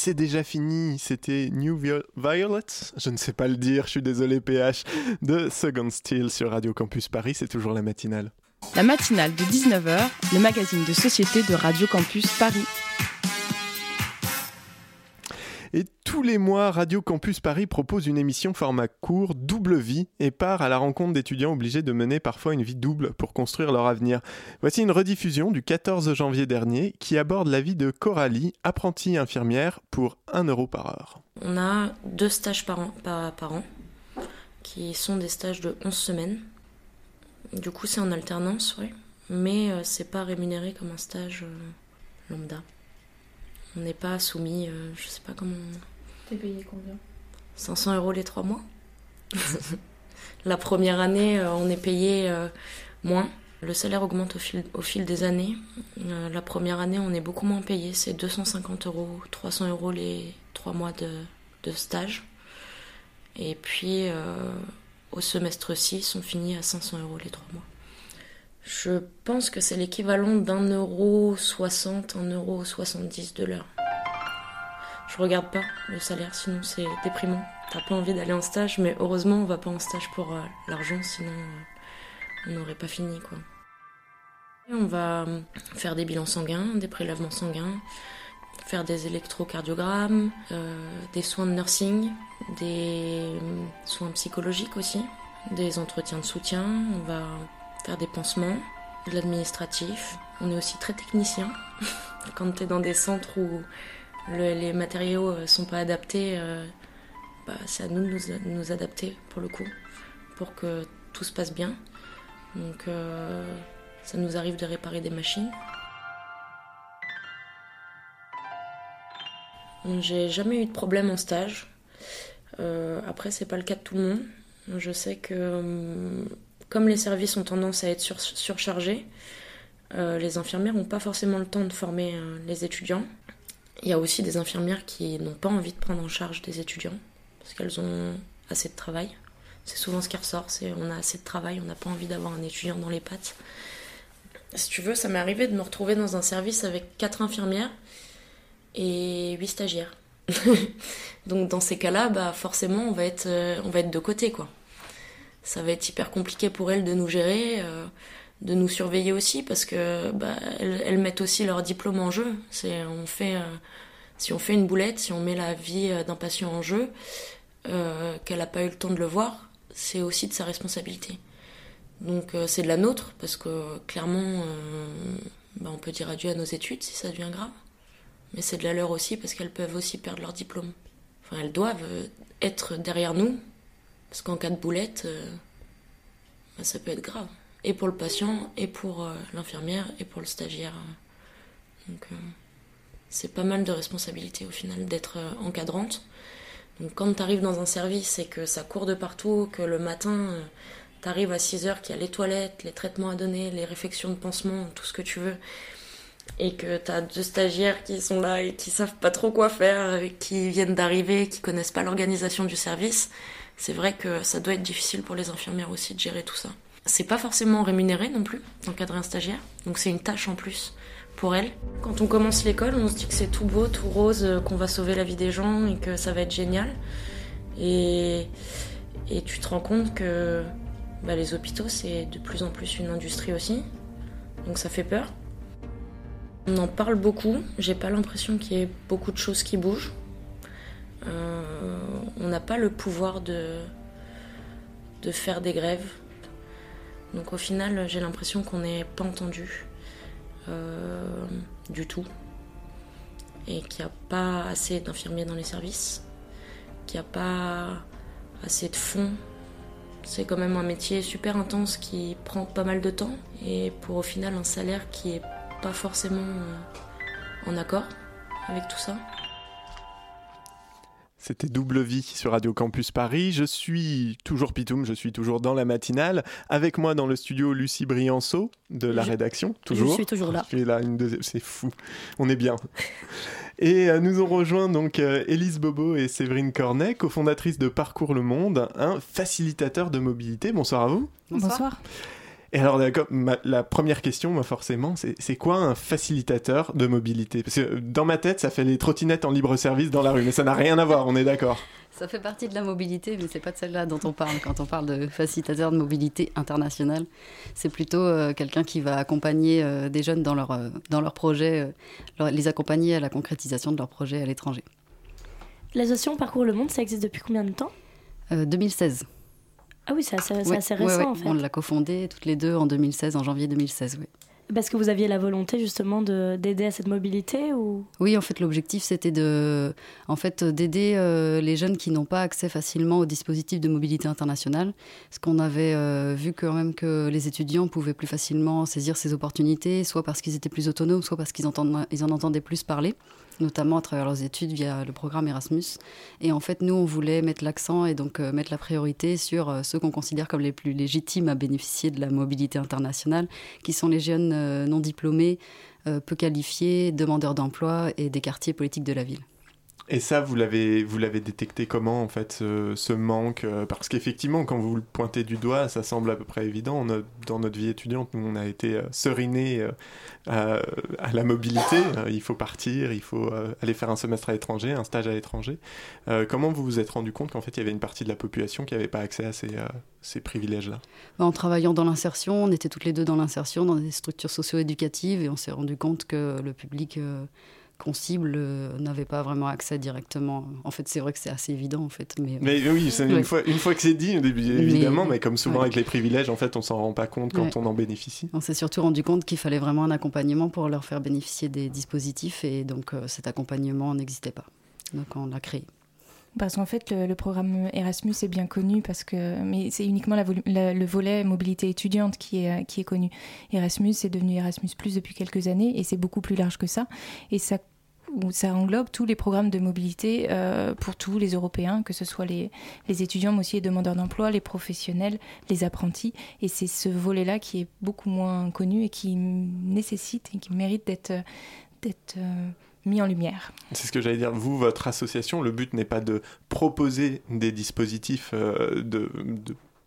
C'est déjà fini. C'était New Violet, je ne sais pas le dire, je suis désolé PH, de Second Steel sur Radio Campus Paris, c'est toujours la matinale. La matinale de 19h, le magazine de société de Radio Campus Paris. Et tous les mois, Radio Campus Paris propose une émission format court, double vie, et part à la rencontre d'étudiants obligés de mener parfois une vie double pour construire leur avenir. Voici une rediffusion du 14 janvier dernier qui aborde la vie de Coralie, apprentie infirmière, pour 1 euro par heure. On a deux stages par an, qui sont des stages de 11 semaines. Du coup, c'est en alternance, oui. Mais euh, c'est pas rémunéré comme un stage euh, lambda. On n'est pas soumis, euh, je sais pas comment. T'es payé combien 500 euros les trois mois. la première année, euh, on est payé euh, moins. Le salaire augmente au fil, au fil des années. la première année, on est beaucoup moins payé. C'est 250 euros, 300 euros les trois mois de, de stage. Et puis, au semestre 6, on finit à 500 euros les trois mois. Je pense que c'est l'équivalent d'un euro soixante, un euro soixante-dix de l'heure. Je regarde pas le salaire, sinon c'est déprimant. T'as pas envie d'aller en stage, mais heureusement on va pas en stage pour euh, l'argent, sinon euh, on n'aurait pas fini quoi. on va euh, faire des bilans sanguins, des prélèvements sanguins, faire des électrocardiogrammes, des soins de nursing, des soins psychologiques aussi, des entretiens de soutien. On va faire des pansements, de l'administratif. On est aussi très technicien. Quand tu es dans des centres où les matériaux euh, sont pas adaptés, euh, bah, c'est à nous de nous, adapter pour le coup, pour que tout se passe bien. Donc euh, ça nous arrive de réparer des machines. J'ai jamais eu de problème en stage. après, c'est pas le cas de tout le monde. Je sais que hum, comme les services ont tendance à être surchargés, euh, les infirmières n'ont pas forcément le temps de former euh, les étudiants. Il y a aussi des infirmières qui n'ont pas envie de prendre en charge des étudiants parce qu'elles ont assez de travail. C'est souvent ce qui ressort, c'est on a assez de travail, on n'a pas envie d'avoir un étudiant dans les pattes. Si tu veux, ça m'est arrivé de me retrouver dans un service avec quatre infirmières et huit stagiaires. Donc dans ces cas-là, bah forcément, on va être, euh, on va être de côté, quoi ça va être hyper compliqué pour elles de nous gérer, euh, de nous surveiller aussi, parce que bah, elles, mettent aussi leur diplôme en jeu. Euh, si on fait une boulette, si on met la vie euh, d'un patient en jeu, qu'elle n'a pas eu le temps de le voir, c'est aussi de sa responsabilité. Donc c'est de la nôtre, parce que clairement, bah, on peut dire adieu à nos études si ça devient grave. Mais c'est de la leur aussi, parce qu'elles peuvent aussi perdre leur diplôme. Enfin, elles doivent être derrière nous parce qu'en cas de boulette, euh, bah, ça peut être grave. Et pour le patient, et pour euh, l'infirmière, et pour le stagiaire. Donc euh, c'est pas mal de responsabilité au final d'être encadrante. Donc quand tu arrives dans un service et que ça court de partout, que le matin tu arrives à 6 heures, qu'il y a les toilettes, les traitements à donner, les réfections de pansement, tout ce que tu veux, et que tu as deux stagiaires qui sont là et qui savent pas trop quoi faire, qui viennent d'arriver, qui connaissent pas l'organisation du service, c'est vrai que ça doit être difficile pour les infirmières aussi de gérer tout ça. C'est pas forcément rémunéré non plus d'encadrer un stagiaire, donc c'est une tâche en plus pour elles. Quand on commence l'école, on se dit que c'est tout beau, tout rose, euh, qu'on va sauver la vie des gens et que ça va être génial. Et, tu te rends compte que bah, les hôpitaux, c'est de plus en plus une industrie aussi, donc ça fait peur. On en parle beaucoup, j'ai pas l'impression qu'il y ait beaucoup de choses qui bougent. Euh, on n'a pas le pouvoir de, faire des grèves. Donc au final, j'ai l'impression qu'on n'est pas entendu euh, du tout. Et qu'il n'y a pas assez d'infirmiers dans les services, qu'il n'y a pas assez de fonds. C'est quand même un métier super intense qui prend pas mal de temps et pour au final un salaire qui est pas forcément euh, en accord avec tout ça. C'était Double Vie sur Radio Campus Paris. Je suis toujours Pitoum, je suis toujours dans la matinale. Avec moi dans le studio, Lucie Brianceau de la rédaction. Toujours. Je suis toujours là. là une deuxième... C'est fou. On est bien. Et euh, nous ont rejoint donc euh, Élise Bobo et Séverine Cornet, cofondatrices de Parcours le Monde, un facilitateur de mobilité. Bonsoir à vous. Bonsoir. Et alors, la première question, forcément, c'est quoi un facilitateur de mobilité? Parce que dans ma tête, ça fait les trottinettes en libre service dans la rue, mais ça n'a rien à voir, on est d'accord Ça fait partie de la mobilité, mais c'est pas de celle-là dont on parle quand on parle de facilitateur de mobilité internationale. C'est plutôt euh, quelqu'un qui va accompagner euh, des jeunes dans leur, euh, dans leur projet, les accompagner à la concrétisation de leur projet à l'étranger. L'association Parcours le Monde, ça existe depuis combien de temps? 2016. Ah oui, c'est assez, récent en fait. On l'a cofondé toutes les deux en 2016, en janvier 2016, oui. Parce que vous aviez la volonté justement d'aider à cette mobilité ou? Oui, en fait, l'objectif c'était de, en fait, d'aider euh, les jeunes qui n'ont pas accès facilement aux dispositifs de mobilité internationale. Parce qu'on avait euh, vu quand même que les étudiants pouvaient plus facilement saisir ces opportunités, soit parce qu'ils étaient plus autonomes, soit parce qu'ils ils en entendaient plus parler notamment à travers leurs études via le programme Erasmus. Et en fait, nous, on voulait mettre l'accent et donc euh, mettre la priorité sur euh, ceux qu'on considère comme les plus légitimes à bénéficier de la mobilité internationale, qui sont les jeunes euh, non diplômés, peu qualifiés, demandeurs d'emploi et des quartiers politiques de la ville. Et ça, vous l'avez, vous l'avez détecté comment, en fait, ce, manque euh, Parce qu'effectivement, quand vous le pointez du doigt, ça semble à peu près évident. dans notre vie étudiante, nous, on a été euh, serinés euh, à, la mobilité. il faut partir, il faut aller faire un semestre à l'étranger, un stage à l'étranger. comment vous vous êtes rendu compte qu'en fait, il y avait une partie de la population qui n'avait pas accès à ces, ces privilèges-là? En travaillant dans l'insertion, on était toutes les deux dans l'insertion, dans des structures socio-éducatives, et on s'est rendu compte que le public qu'on cible euh, n'avait pas vraiment accès directement. En fait, c'est vrai que c'est assez évident, en fait. Mais, mais oui, une, fois, une fois que c'est dit, évidemment, mais, comme souvent avec les privilèges, en fait, on s'en rend pas compte quand on en bénéficie. On s'est surtout rendu compte qu'il fallait vraiment un accompagnement pour leur faire bénéficier des dispositifs, et donc euh, cet accompagnement n'existait pas. Donc on l'a créé. Parce qu'en fait, le, programme Erasmus est bien connu, parce que, mais c'est uniquement le volet mobilité étudiante qui est, connu. Erasmus est devenu Erasmus depuis quelques années, et c'est beaucoup plus large que ça. Et ça englobe tous les programmes de mobilité euh, pour tous les Européens, que ce soit les, étudiants, mais aussi les demandeurs d'emploi, les professionnels, les apprentis. Et c'est ce volet-là qui est beaucoup moins connu et qui nécessite et qui mérite d'être d'être euh, mis en lumière. C'est ce que j'allais dire. Vous, votre association, le but n'est pas de proposer des dispositifs euh, de,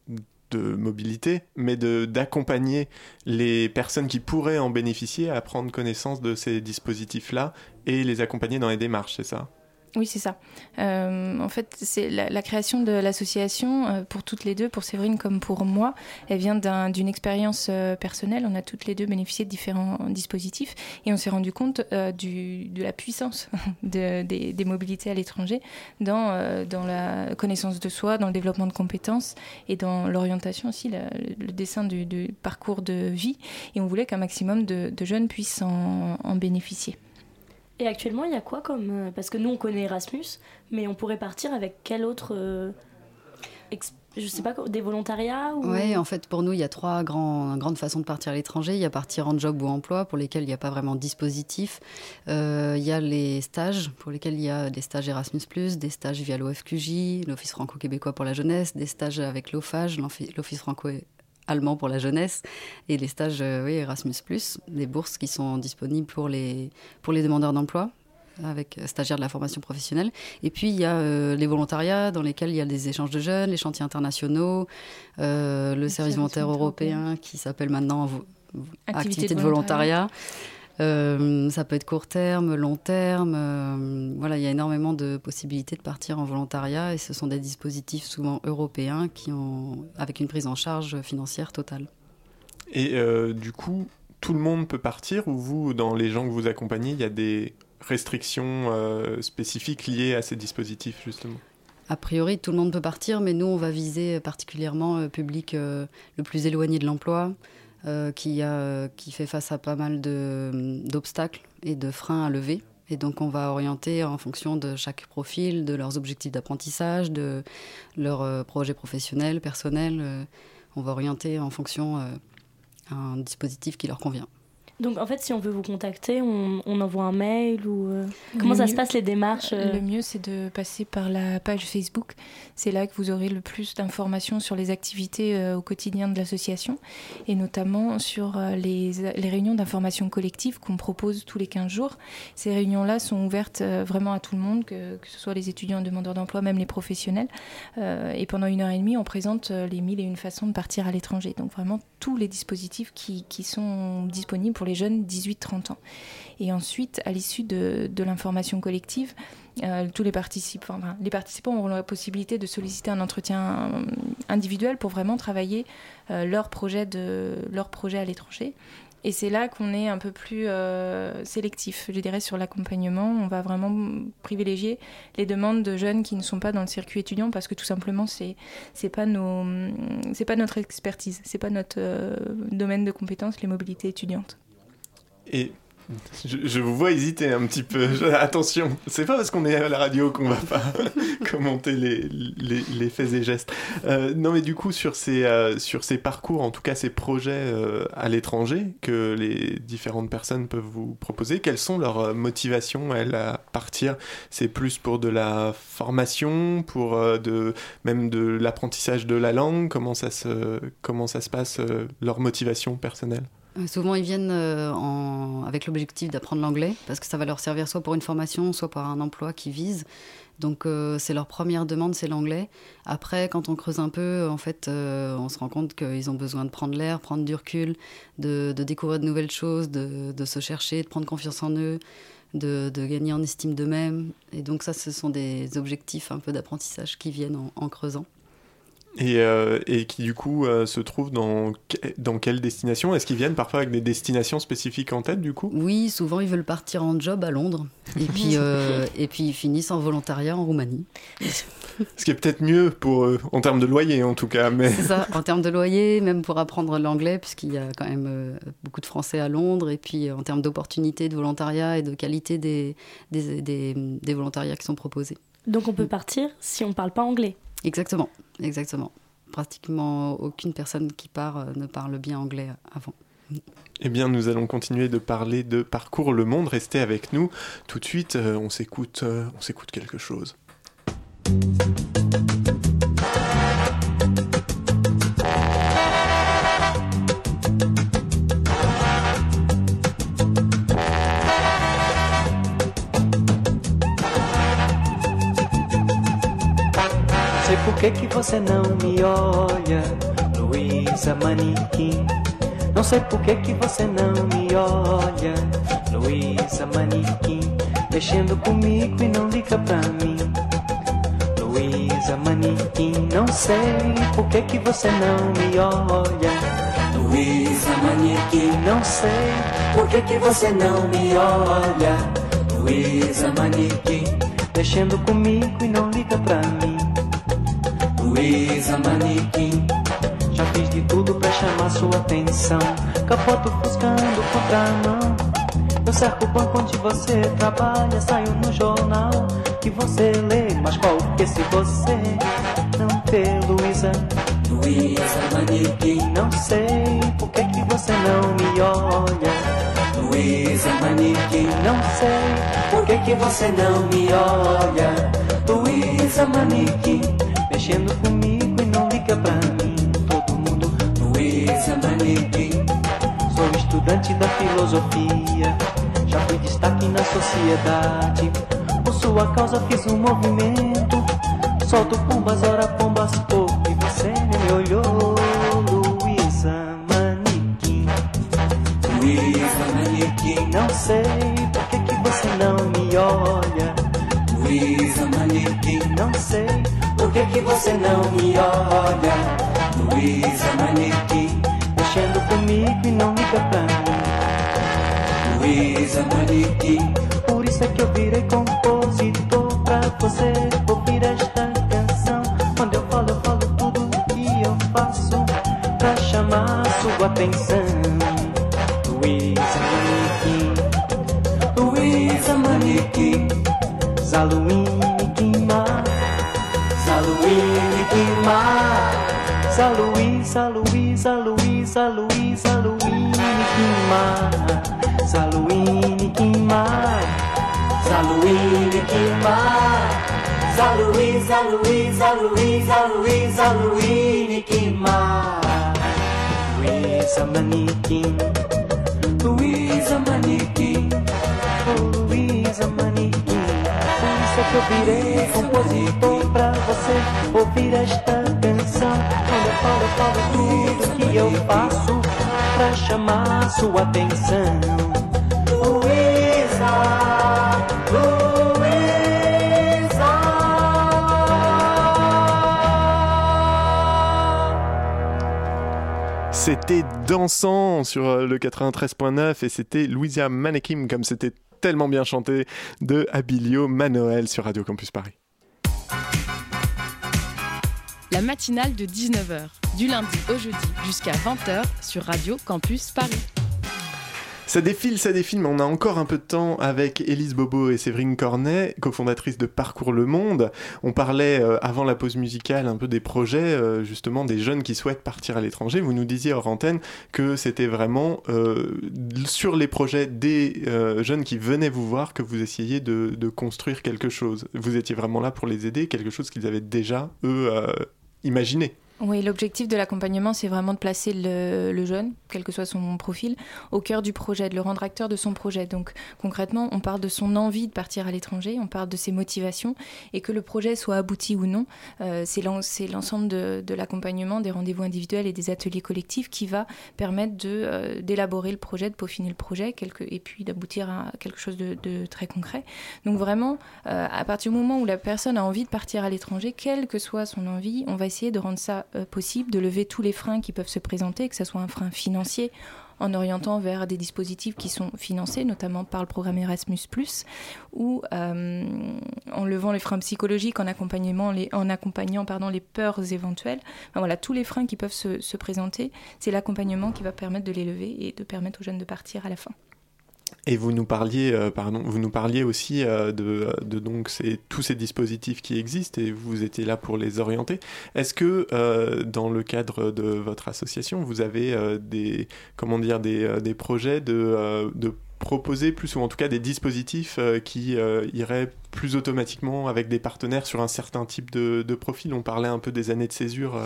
de, mobilité, mais d'accompagner les personnes qui pourraient en bénéficier à prendre connaissance de ces dispositifs-là et les accompagner dans les démarches, c'est ça? Oui, c'est ça. Euh, en fait, c'est la, création de l'association euh, pour toutes les deux, pour Séverine comme pour moi. Elle vient d'une expérience euh, personnelle. On a toutes les deux bénéficié de différents dispositifs et on s'est rendu compte de la puissance des, mobilités à l'étranger dans, dans la connaissance de soi, dans le développement de compétences et dans l'orientation aussi, le dessin du, parcours de vie. Et on voulait qu'un maximum de, jeunes puissent en bénéficier. Et actuellement, il y a quoi comme. Euh, parce que nous, on connaît Erasmus, mais on pourrait partir avec quel autre. Euh, je sais pas, des volontariats ou... Oui, en fait, pour nous, il y a trois grandes façons de partir à l'étranger. Il y a partir en job ou emploi, pour lesquels il n'y a pas vraiment de dispositif. Euh, il y a les stages, pour lesquels il y a des stages Erasmus, des stages via l'OFQJ, l'Office franco-québécois pour la jeunesse, des stages avec l'OFAGE, l'Office franco allemand pour la jeunesse et les stages euh, oui, Erasmus+, des bourses qui sont disponibles pour les, pour les demandeurs d'emploi avec euh, stagiaires de la formation professionnelle. Et puis, il y a euh, les volontariats dans lesquels il y a des échanges de jeunes, les chantiers internationaux, le service volontaire européen qui s'appelle maintenant Activité, de, volontariat. Euh, ça peut être court terme, long terme. Euh, voilà, il y a énormément de possibilités de partir en volontariat et ce sont des dispositifs souvent européens qui ont, avec une prise en charge financière totale. Et euh, du coup, tout le monde peut partir ou vous, dans les gens que vous accompagnez, il y a des restrictions spécifiques liées à ces dispositifs justement? A priori, tout le monde peut partir, mais nous, on va viser particulièrement le public le plus éloigné de l'emploi, euh, qui, qui fait face à pas mal d'obstacles et de freins à lever. Et donc, on va orienter en fonction de chaque profil, de leurs objectifs d'apprentissage, de leurs euh, projets professionnels, personnels. Euh, on va orienter en fonction un dispositif qui leur convient. Donc en fait, si on veut vous contacter, on, envoie un mail ou euh, comment ça se passe les démarches euh Le mieux, c'est de passer par la page Facebook. C'est là que vous aurez le plus d'informations sur les activités euh, au quotidien de l'association et notamment sur les, les, réunions d'information collective qu'on propose tous les 15 jours. Ces réunions-là sont ouvertes vraiment à tout le monde, que, que, ce soit les étudiants, demandeurs d'emploi, même les professionnels. et pendant une heure et demie, on présente les mille et une façons de partir à l'étranger. Donc vraiment tous les dispositifs qui, qui sont disponibles pour les jeunes 18-30 ans. Et ensuite, à l'issue de, l'information collective, euh, tous les participants, les participants auront la possibilité de solliciter un entretien euh, individuel pour vraiment travailler euh, leur, projet à l'étranger. Et c'est là qu'on est un peu plus sélectif, je dirais, sur l'accompagnement. On va vraiment privilégier les demandes de jeunes qui ne sont pas dans le circuit étudiant parce que tout simplement, c'est c'est pas notre expertise, c'est pas notre domaine de compétences, les mobilités étudiantes. Et je, vous vois hésiter un petit peu. attention, c'est pas parce qu'on est à la radio qu'on va pas commenter les, les, faits et gestes. Euh, non, mais du coup, sur ces, euh, sur ces parcours, en tout cas ces projets euh, à l'étranger que les différentes personnes peuvent vous proposer, quelles sont leurs motivations, à partir? C'est plus pour de la formation, pour de, même de l'apprentissage de la langue? Comment ça se, comment ça se passe, leur motivation personnelle? Souvent, ils viennent euh, avec l'objectif d'apprendre l'anglais parce que ça va leur servir soit pour une formation, soit pour un emploi qu'ils visent. Donc, euh, c'est leur première demande, c'est l'anglais. Après, quand on creuse un peu, en fait, on se rend compte qu'ils ont besoin de prendre l'air, prendre du recul, de, découvrir de nouvelles choses, de, se chercher, de prendre confiance en eux, de, gagner en estime d'eux-mêmes. Et donc, ça, ce sont des objectifs un peu d'apprentissage qui viennent en creusant. Et, euh, et, qui du coup euh, se trouvent dans, dans quelle destination? Est-ce qu'ils viennent parfois avec des destinations spécifiques en tête du coup? Oui, souvent ils veulent partir en job à Londres et puis, euh, et puis ils finissent en volontariat en Roumanie. Ce qui est peut-être mieux pour eux, en termes de loyer en tout cas. Mais... C'est ça, en termes de loyer, même pour apprendre l'anglais, puisqu'il y a quand même beaucoup de Français à Londres, et puis en termes d'opportunités de volontariat et de qualité des, des, des, des volontariats qui sont proposés. Donc on peut partir si on ne parle pas anglais Exactement, exactement. Pratiquement aucune personne qui part euh, ne parle bien anglais avant. Eh bien, nous allons continuer de parler de Parcours le Monde. Restez avec nous. Tout de suite, euh, on s'écoute, euh, on s'écoute quelque chose. Que que você não me olha, Luísa Manequim? Não sei por que que você não me olha, Luísa Manequim. Mexendo comigo e não liga pra mim. Luísa Manequim, não sei por que que você não me olha. Luísa Manequim, não sei por que que você não me olha. Luísa Manequim, mexendo comigo e não liga pra mim. Luísa Manequim. Já fiz de tudo pra chamar sua atenção. Capoto buscando contramão. Eu cerco o banco onde você trabalha Saio no jornal. Que você lê Mas qual que se você não vê, Luísa? Luísa Manequim. Não sei por que que você não me olha. Luísa Manequim. Não sei por que que você não me olha. Luísa Manequim mexendo comigo e não liga pra mim. Todo mundo Luísa Manequim. Sou estudante da filosofia, já fui destaque na sociedade. Por sua causa fiz um movimento. Solto pombas, ora pombas pouco e você me olhou. Luísa Manequim, Luísa Manequim. Não sei por que, que você não me olha. Luísa Manequim, não sei que, que você não me olha? Luísa Manequim, mexendo comigo e não pra mim. Luísa Manequim, por isso é que eu virei compositor pra você ouvir esta canção. Quando eu falo, eu falo tudo que eu faço pra chamar sua atenção. Luísa Manequim, Luísa Manequim, Zaluim. Zalui, Zalui, Zalui, Zaluini Kima, Luisa Maniquim, Luisa Maniquim, oh Luisa Maniquim. Por isso é que eu virei compositor pra você ouvir esta canção. Olha, olha, olha tudo que eu faço pra chamar sua atenção. C'était dansant sur euh, le 93.9 et c'était Louisa Manekim comme c'était tellement bien chanté de Abilio Manoel sur Radio Campus Paris. La matinale de 19h, du lundi au jeudi jusqu'à 20h sur Radio Campus Paris. Ça défile, ça défile, mais on a encore un peu de temps avec Élise Bobo et Séverine Cornet, cofondatrices de Parcours le Monde. On parlait euh, avant la pause musicale un peu des projets, euh, justement, des jeunes qui souhaitent partir à l'étranger. Vous nous disiez hors antenne que c'était vraiment euh, sur les projets des jeunes qui venaient vous voir que vous essayiez de, de construire quelque chose. Vous étiez vraiment là pour les aider, quelque chose qu'ils avaient déjà, eux, imaginé. Oui, l'objectif de l'accompagnement, c'est vraiment de placer le, jeune, quel que soit son profil, au cœur du projet, de le rendre acteur de son projet. Donc concrètement, on parle de son envie de partir à l'étranger, on parle de ses motivations, et que le projet soit abouti ou non, euh, c'est l'ensemble de, l'accompagnement, des rendez-vous individuels et des ateliers collectifs qui va permettre d'élaborer euh, le projet, de peaufiner le projet, et puis d'aboutir à quelque chose de, très concret. Donc vraiment, euh, à partir du moment où la personne a envie de partir à l'étranger, quelle que soit son envie, on va essayer de rendre ça possible, de lever tous les freins qui peuvent se présenter, que ce soit un frein financier en orientant vers des dispositifs qui sont financés, notamment par le programme Erasmus, ou euh, en levant les freins psychologiques, en, accompagnement, les, en accompagnant pardon, les peurs éventuelles. Voilà, tous les freins qui peuvent se présenter, c'est l'accompagnement qui va permettre de les lever et de permettre aux jeunes de partir à la fin. Et vous nous parliez, euh, pardon, vous nous parliez aussi euh, de, donc ces, tous ces dispositifs qui existent et vous étiez là pour les orienter. Est-ce que euh, dans le cadre de votre association, vous avez des, comment dire, des, des projets de, de proposer plus ou en tout cas des dispositifs qui iraient plus automatiquement avec des partenaires sur un certain type de, de profil? On parlait un peu des années de césure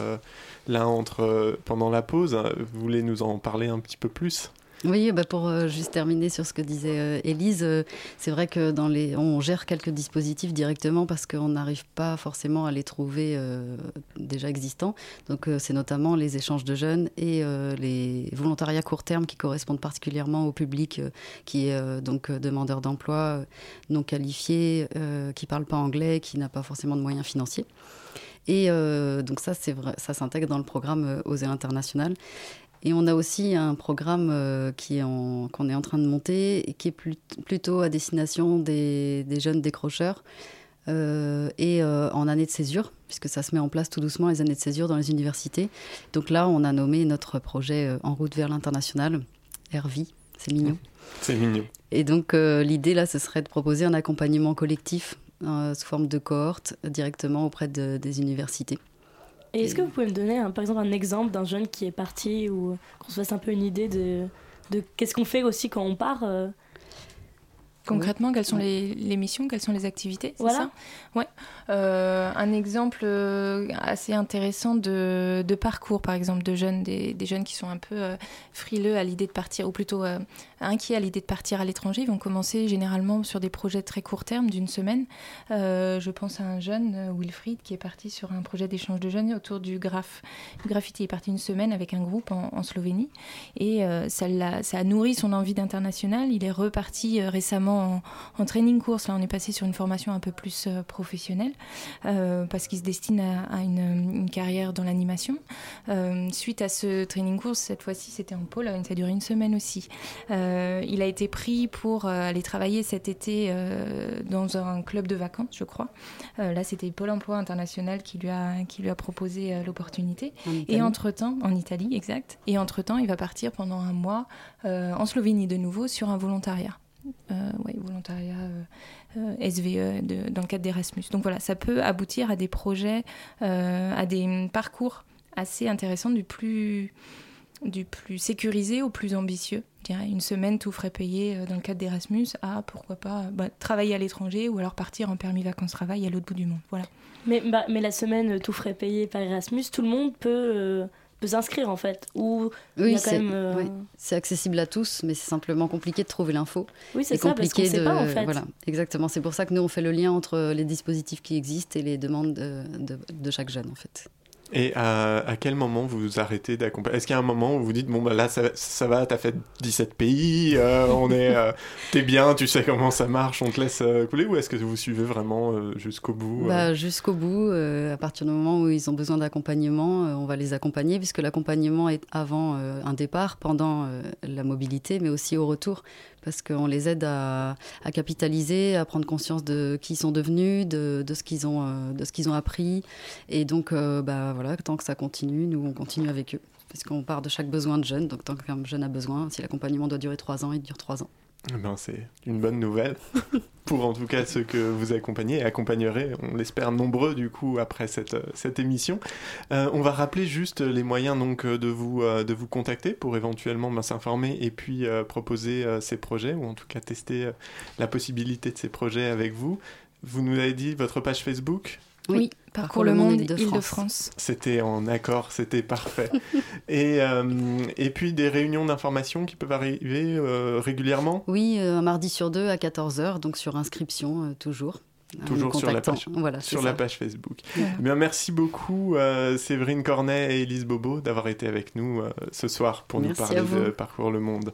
là entre pendant la pause. Vous voulez nous en parler un petit peu plus? Oui, bah pour euh, juste terminer sur ce que disait euh, Élise, euh, c'est vrai que dans les, on gère quelques dispositifs directement parce qu'on n'arrive pas forcément à les trouver euh, déjà existants. Donc euh, c'est notamment les échanges de jeunes et euh, les volontariats court terme qui correspondent particulièrement au public qui est donc demandeur d'emploi, non qualifié, qui parle pas anglais, qui n'a pas forcément de moyens financiers. Et donc ça, c'est vrai, ça s'intègre dans le programme Oser International. Et on a aussi un programme euh, qui est en, qu'on est en train de monter et qui est plutôt à destination des, des jeunes décrocheurs euh, et euh, en année de césure, puisque ça se met en place tout doucement les années de césure dans les universités. Donc là, on a nommé notre projet euh, En route vers l'international, RVI, c'est mignon. C'est mignon. Et donc l'idée là, ce serait de proposer un accompagnement collectif sous forme de cohorte directement auprès de, des universités. Et est-ce que vous pouvez me donner un, par exemple un exemple d'un jeune qui est parti ou qu'on se fasse un peu une idée de, de qu'est-ce qu'on fait aussi quand on part euh... Concrètement, quelles sont les, les, missions, quelles sont les activités Voilà. Ça ouais. Euh, un exemple euh, assez intéressant de, de, parcours, par exemple, de jeunes, des, des jeunes qui sont un peu euh, frileux à l'idée de partir, ou plutôt euh, inquiets à l'idée de partir à l'étranger. Ils vont commencer généralement sur des projets très court terme, d'une semaine. Euh, je pense à un jeune, Wilfried, qui est parti sur un projet d'échange de jeunes autour du, graph, du graffiti. Est parti une semaine avec un groupe en, Slovénie et euh, ça, a, ça a nourri son envie d'international. Il est reparti récemment en, training course. Là, on est passé sur une formation un peu plus euh, professionnelle euh, parce qu'il se destine à, une, carrière dans l'animation. Euh, suite à ce training course, cette fois-ci, c'était en Pologne. Ça a duré une semaine aussi. Euh, il a été pris pour euh, aller travailler cet été euh, dans un club de vacances, je crois. là, c'était Pôle Emploi International qui lui a, qui lui a proposé l'opportunité. Et entre-temps, en Italie, exact. Et entre-temps, il va partir pendant un mois en Slovénie de nouveau sur un volontariat euh, ouais, volontariat euh, SVE de, dans le cadre d'Erasmus. Donc voilà, ça peut aboutir à des projets, euh, à des parcours assez intéressants du plus du plus sécurisé au plus ambitieux. Je dirais une semaine tout frais payé dans le cadre d'Erasmus à pourquoi pas bah, travailler à l'étranger ou alors partir en permis vacances-travail à l'autre bout du monde. Voilà. Mais, bah, mais la semaine tout frais payé par Erasmus, tout le monde peut s'inscrire en fait Ou oui, c'est accessible à tous, mais c'est simplement compliqué de trouver l'info. Oui, c'est ça, compliqué parce de... pas en fait. Voilà, exactement. C'est pour ça que nous on fait le lien entre les dispositifs qui existent et les demandes de, de chaque jeune en fait. Et à, quel moment vous vous arrêtez d'accompagner? Est-ce qu'il y a un moment où vous dites, bon, bah là, ça, ça va, t'as fait 17 pays, euh, on est, euh, t'es bien, tu sais comment ça marche, on te laisse euh, couler Ou est-ce que vous suivez vraiment jusqu'au bout bah, Jusqu'au bout, à partir du moment où ils ont besoin d'accompagnement, on va les accompagner, puisque l'accompagnement est avant un départ, pendant la mobilité, mais aussi au retour parce qu'on les aide à, capitaliser, à prendre conscience de qui ils sont devenus, de, ce qu'ils ont, euh, de ce qu'ils ont appris. Et donc, euh, bah, voilà, tant que ça continue, nous, on continue avec eux. Parce qu'on part de chaque besoin de jeune. Donc, tant qu'un jeune a besoin, si l'accompagnement doit durer trois ans, il dure trois ans. Eh ben, c'est une bonne nouvelle pour en tout cas ceux que vous accompagnez et accompagnerez, on l'espère nombreux du coup après cette, cette émission. Euh, on va rappeler juste les moyens donc de vous, euh, de vous contacter pour éventuellement ben, s'informer et puis euh, proposer ces projets ou en tout cas tester la possibilité de ces projets avec vous. Vous nous avez dit votre page Facebook? Oui, Parcours le monde Île-de-France. C'était en accord, c'était parfait. et, euh, et puis des réunions d'information qui peuvent arriver euh, régulièrement? Oui, euh, un mardi sur deux à 14h, donc sur inscription toujours. Toujours sur, la page, voilà, sur la page Facebook. Eh bien, merci beaucoup Séverine Cornet et Elise Bobo d'avoir été avec nous ce soir pour nous parler de Parcours le Monde.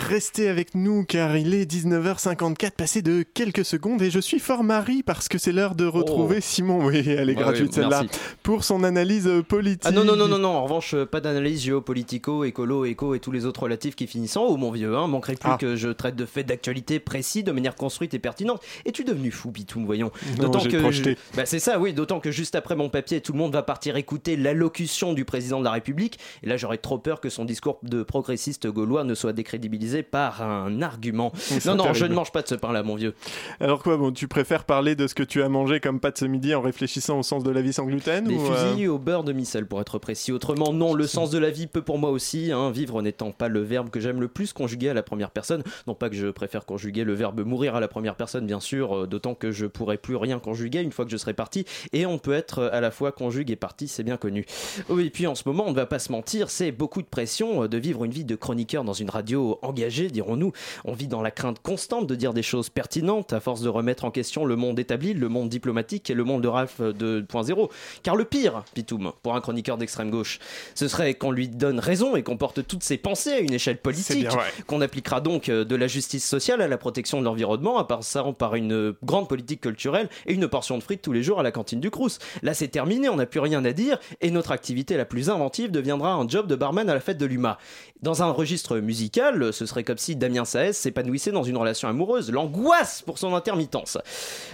Restez avec nous car il est 19h54, passé de quelques secondes et je suis fort Marie parce que c'est l'heure de retrouver oh. Simon. Oui, elle est gratuite celle-là. Pour son analyse politique. Ah non, non, non, non, non. En revanche, pas d'analyse géopolitico, écolo, éco et tous les autres relatifs qui finissent en haut, mon vieux. Hein. Manquerait plus ah. que je traite de faits d'actualité précis de manière construite et pertinente. Es-tu devenu fou, Bitoum, voyons? D'autant que. Bah, c'est ça, oui. D'autant que juste après mon papier, tout le monde va partir écouter l'allocution du président de la République. Et là, j'aurais trop peur que son discours de progressiste gaulois ne soit décrédibilisé par un argument. Non, non, je ne mange pas de ce pain-là, mon vieux. Alors quoi, bon, tu préfères parler de ce que tu as mangé comme pâte ce midi en réfléchissant au sens de la vie sans gluten Des ou fusils au beurre de micelle, pour être précis. Autrement, non, le sens de la vie peut pour moi aussi. Hein, vivre n'étant pas le verbe que j'aime le plus conjuguer à la première personne. Non pas que je préfère conjuguer le verbe mourir à la première personne, bien sûr, euh, d'autant que je pourrais plus rien conjuguer une fois que je serai parti. Et on peut être à la fois conjugue et parti, c'est bien connu. Oui, et puis en ce moment, on ne va pas se mentir, c'est beaucoup de pression euh, de vivre une vie de chroniqueur dans une radio engagée, dirons-nous. On vit dans la crainte constante de dire des choses pertinentes à force de remettre en question le monde établi, le monde diplomatique et le monde de Ralph 2.0. Car le pire, Pitoum, pour un chroniqueur d'extrême gauche, ce serait qu'on lui donne raison et qu'on porte toutes ses pensées à une échelle politique, qu'on appliquera donc euh, de la justice sociale à la protection de l'environnement, à passant par une grande politique culturelle et une portion de frites tous les jours à la cantine du Crous. Là, c'est terminé, on n'a plus rien à dire et notre activité la plus inventive deviendra un job de barman à la fête de l'UMA. Dans un registre musical, ce serait comme si Damien Saez s'épanouissait dans une relation amoureuse, l'angoisse pour son intermittence.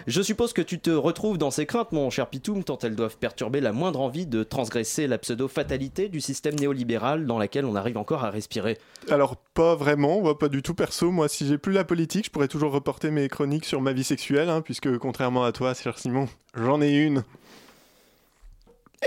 Je suppose que tu te retrouves dans ces craintes, mon cher Pitoum, tant elles doivent perturber la moindre envie de transgresser la pseudo-fatalité du système néolibéral dans laquelle on arrive encore à respirer. Alors, pas vraiment, pas du tout perso. Moi, si j'ai plus la politique, je pourrais toujours reporter mes chroniques sur ma vie sexuelle, hein, puisque contrairement à toi, cher Simon, j'en ai une.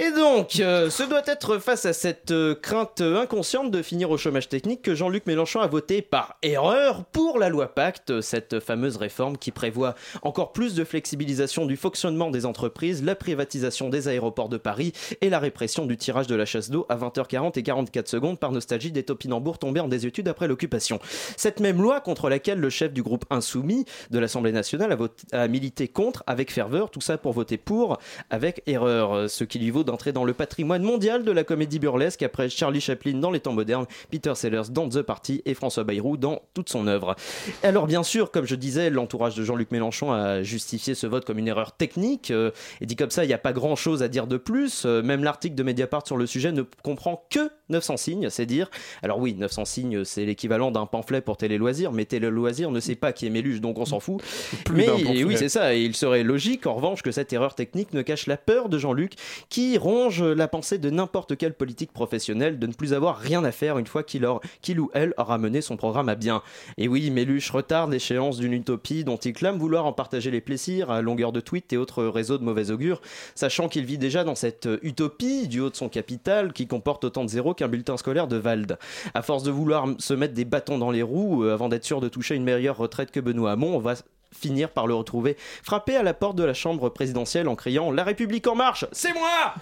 Et donc, euh, ce doit être face à cette euh, crainte inconsciente de finir au chômage technique que Jean-Luc Mélenchon a voté par erreur pour la loi Pacte, cette fameuse réforme qui prévoit encore plus de flexibilisation du fonctionnement des entreprises, la privatisation des aéroports de Paris et la répression du tirage de la chasse d'eau à 20h40 et 44 secondes par nostalgie des topinambours tombés en désuétude après l'occupation. Cette même loi contre laquelle le chef du groupe Insoumis de l'Assemblée nationale a, a milité contre avec ferveur, tout ça pour voter pour avec erreur, ce qui lui vaut d'entrer dans le patrimoine mondial de la comédie burlesque après Charlie Chaplin dans les temps modernes, Peter Sellers dans The Party et François Bayrou dans toute son œuvre. Alors bien sûr, comme je disais, l'entourage de Jean-Luc Mélenchon a justifié ce vote comme une erreur technique et dit comme ça, il n'y a pas grand-chose à dire de plus. même l'article de Mediapart sur le sujet ne comprend que 900 signes, c'est dire. Alors oui, 900 signes, c'est l'équivalent d'un pamphlet pour Télé Loisirs, mais Télé Loisirs ne sait pas qui est Méluche, donc on s'en fout. Plus mais oui, c'est ça. Et il serait logique, en revanche, que cette erreur technique ne cache la peur de Jean-Luc, qui ronge la pensée de n'importe quel politique professionnel de ne plus avoir rien à faire une fois qu'il ou elle aura mené son programme à bien. Et oui, Méluche retarde l'échéance d'une utopie dont il clame vouloir en partager les plaisirs à longueur de tweets et autres réseaux de mauvais augure, sachant qu'il vit déjà dans cette utopie du haut de son capital qui comporte autant de zéros qu'un bulletin scolaire de Vald. À force de vouloir se mettre des bâtons dans les roues euh, avant d'être sûr de toucher une meilleure retraite que Benoît Hamon, on va finir par le retrouver frappé à la porte de la chambre présidentielle en criant La République en marche, c'est moi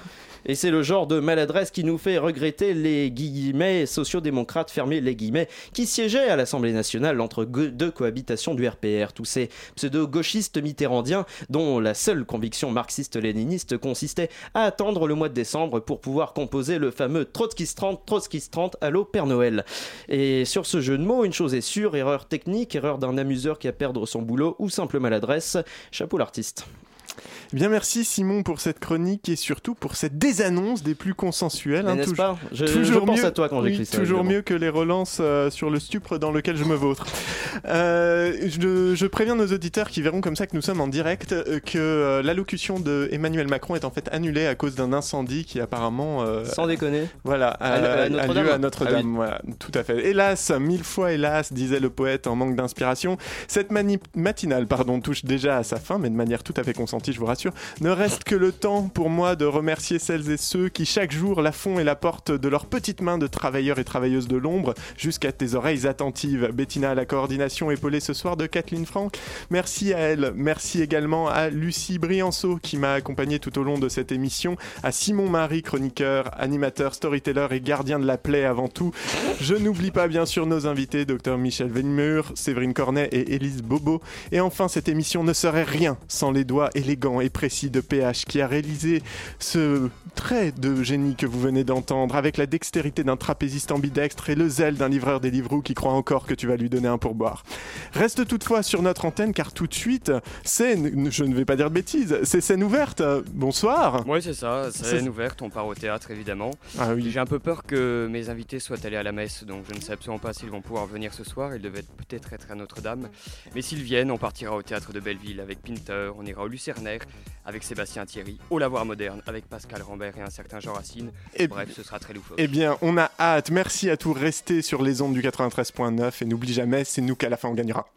et c'est le genre de maladresse qui nous fait regretter les guillemets sociodémocrates fermés les guillemets qui siégeaient à l'Assemblée nationale entre deux cohabitations du RPR, tous ces pseudo-gauchistes mitterrandiens dont la seule conviction marxiste-léniniste consistait à attendre le mois de décembre pour pouvoir composer le fameux Trotskist 30, Allo Père Noël. Et sur ce jeu de mots, une chose est sûre, erreur technique, erreur d'un amuseur qui a perdre son boulot ou simple maladresse, chapeau l'artiste. Eh Bien, merci Simon pour cette chronique et surtout pour cette désannonce des plus consensuelles. Hein, n'est-ce touj- pas? Je- je pense à toi quand oui, j'écris ça, Toujours évidemment. mieux que les relances euh, sur le stupre dans lequel je me vautre. Euh, je, je préviens nos auditeurs qui verront comme ça que nous sommes en direct euh, que l'allocution de Emmanuel Macron est en fait annulée à cause d'un incendie qui apparemment. Sans déconner. Voilà, a, À- à lieu à Notre-Dame. Ah oui. Voilà, tout à fait. Hélas, mille fois hélas, disait le poète en manque d'inspiration. Cette mani- matinale, pardon, touche déjà à sa fin, mais de manière tout à fait consentie, je vous rassure. Ne reste que le temps pour moi de remercier celles et ceux qui chaque jour la font et la portent de leurs petites mains de travailleurs et travailleuses de l'ombre jusqu'à tes oreilles attentives. Bettina la coordination épaulée ce soir de Kathleen Franck. Merci à elle. Merci également à Lucie Brianceau qui m'a accompagné tout au long de cette émission, à Simon Marie, chroniqueur, animateur, storyteller et gardien de la plaie avant tout. Je n'oublie pas bien sûr nos invités, Dr Michel Venmur, Séverine Cornet et Élise Bobo. Et enfin, cette émission ne serait rien sans les doigts élégants et précis de PH qui a réalisé ce trait de génie que vous venez d'entendre avec la dextérité d'un trapéziste ambidextre et le zèle d'un livreur des livreaux qui croit encore que tu vas lui donner un pourboire. Reste toutefois sur notre antenne car tout de suite, scène, je ne vais pas dire de bêtises, c'est scène ouverte. Bonsoir. Ouais, c'est ça, scène ouverte, on part au théâtre évidemment. Ah oui. J'ai un peu peur que mes invités soient allés à la messe, donc je ne sais absolument pas s'ils vont pouvoir venir ce soir. Ils devaient peut-être être à Notre-Dame. Mais s'ils viennent, on partira au théâtre de Belleville avec Pinter, on ira au Lucernaire avec Sébastien Thierry, au Lavoir Moderne avec Pascal Rambert et un certain Jean Racine. Et- Bref, ce sera très loufoque. Eh bien, on a hâte. Merci à tous. Restez sur les ondes du 93.9 et n'oublie jamais, c'est nous qu'à la fin on gagnera.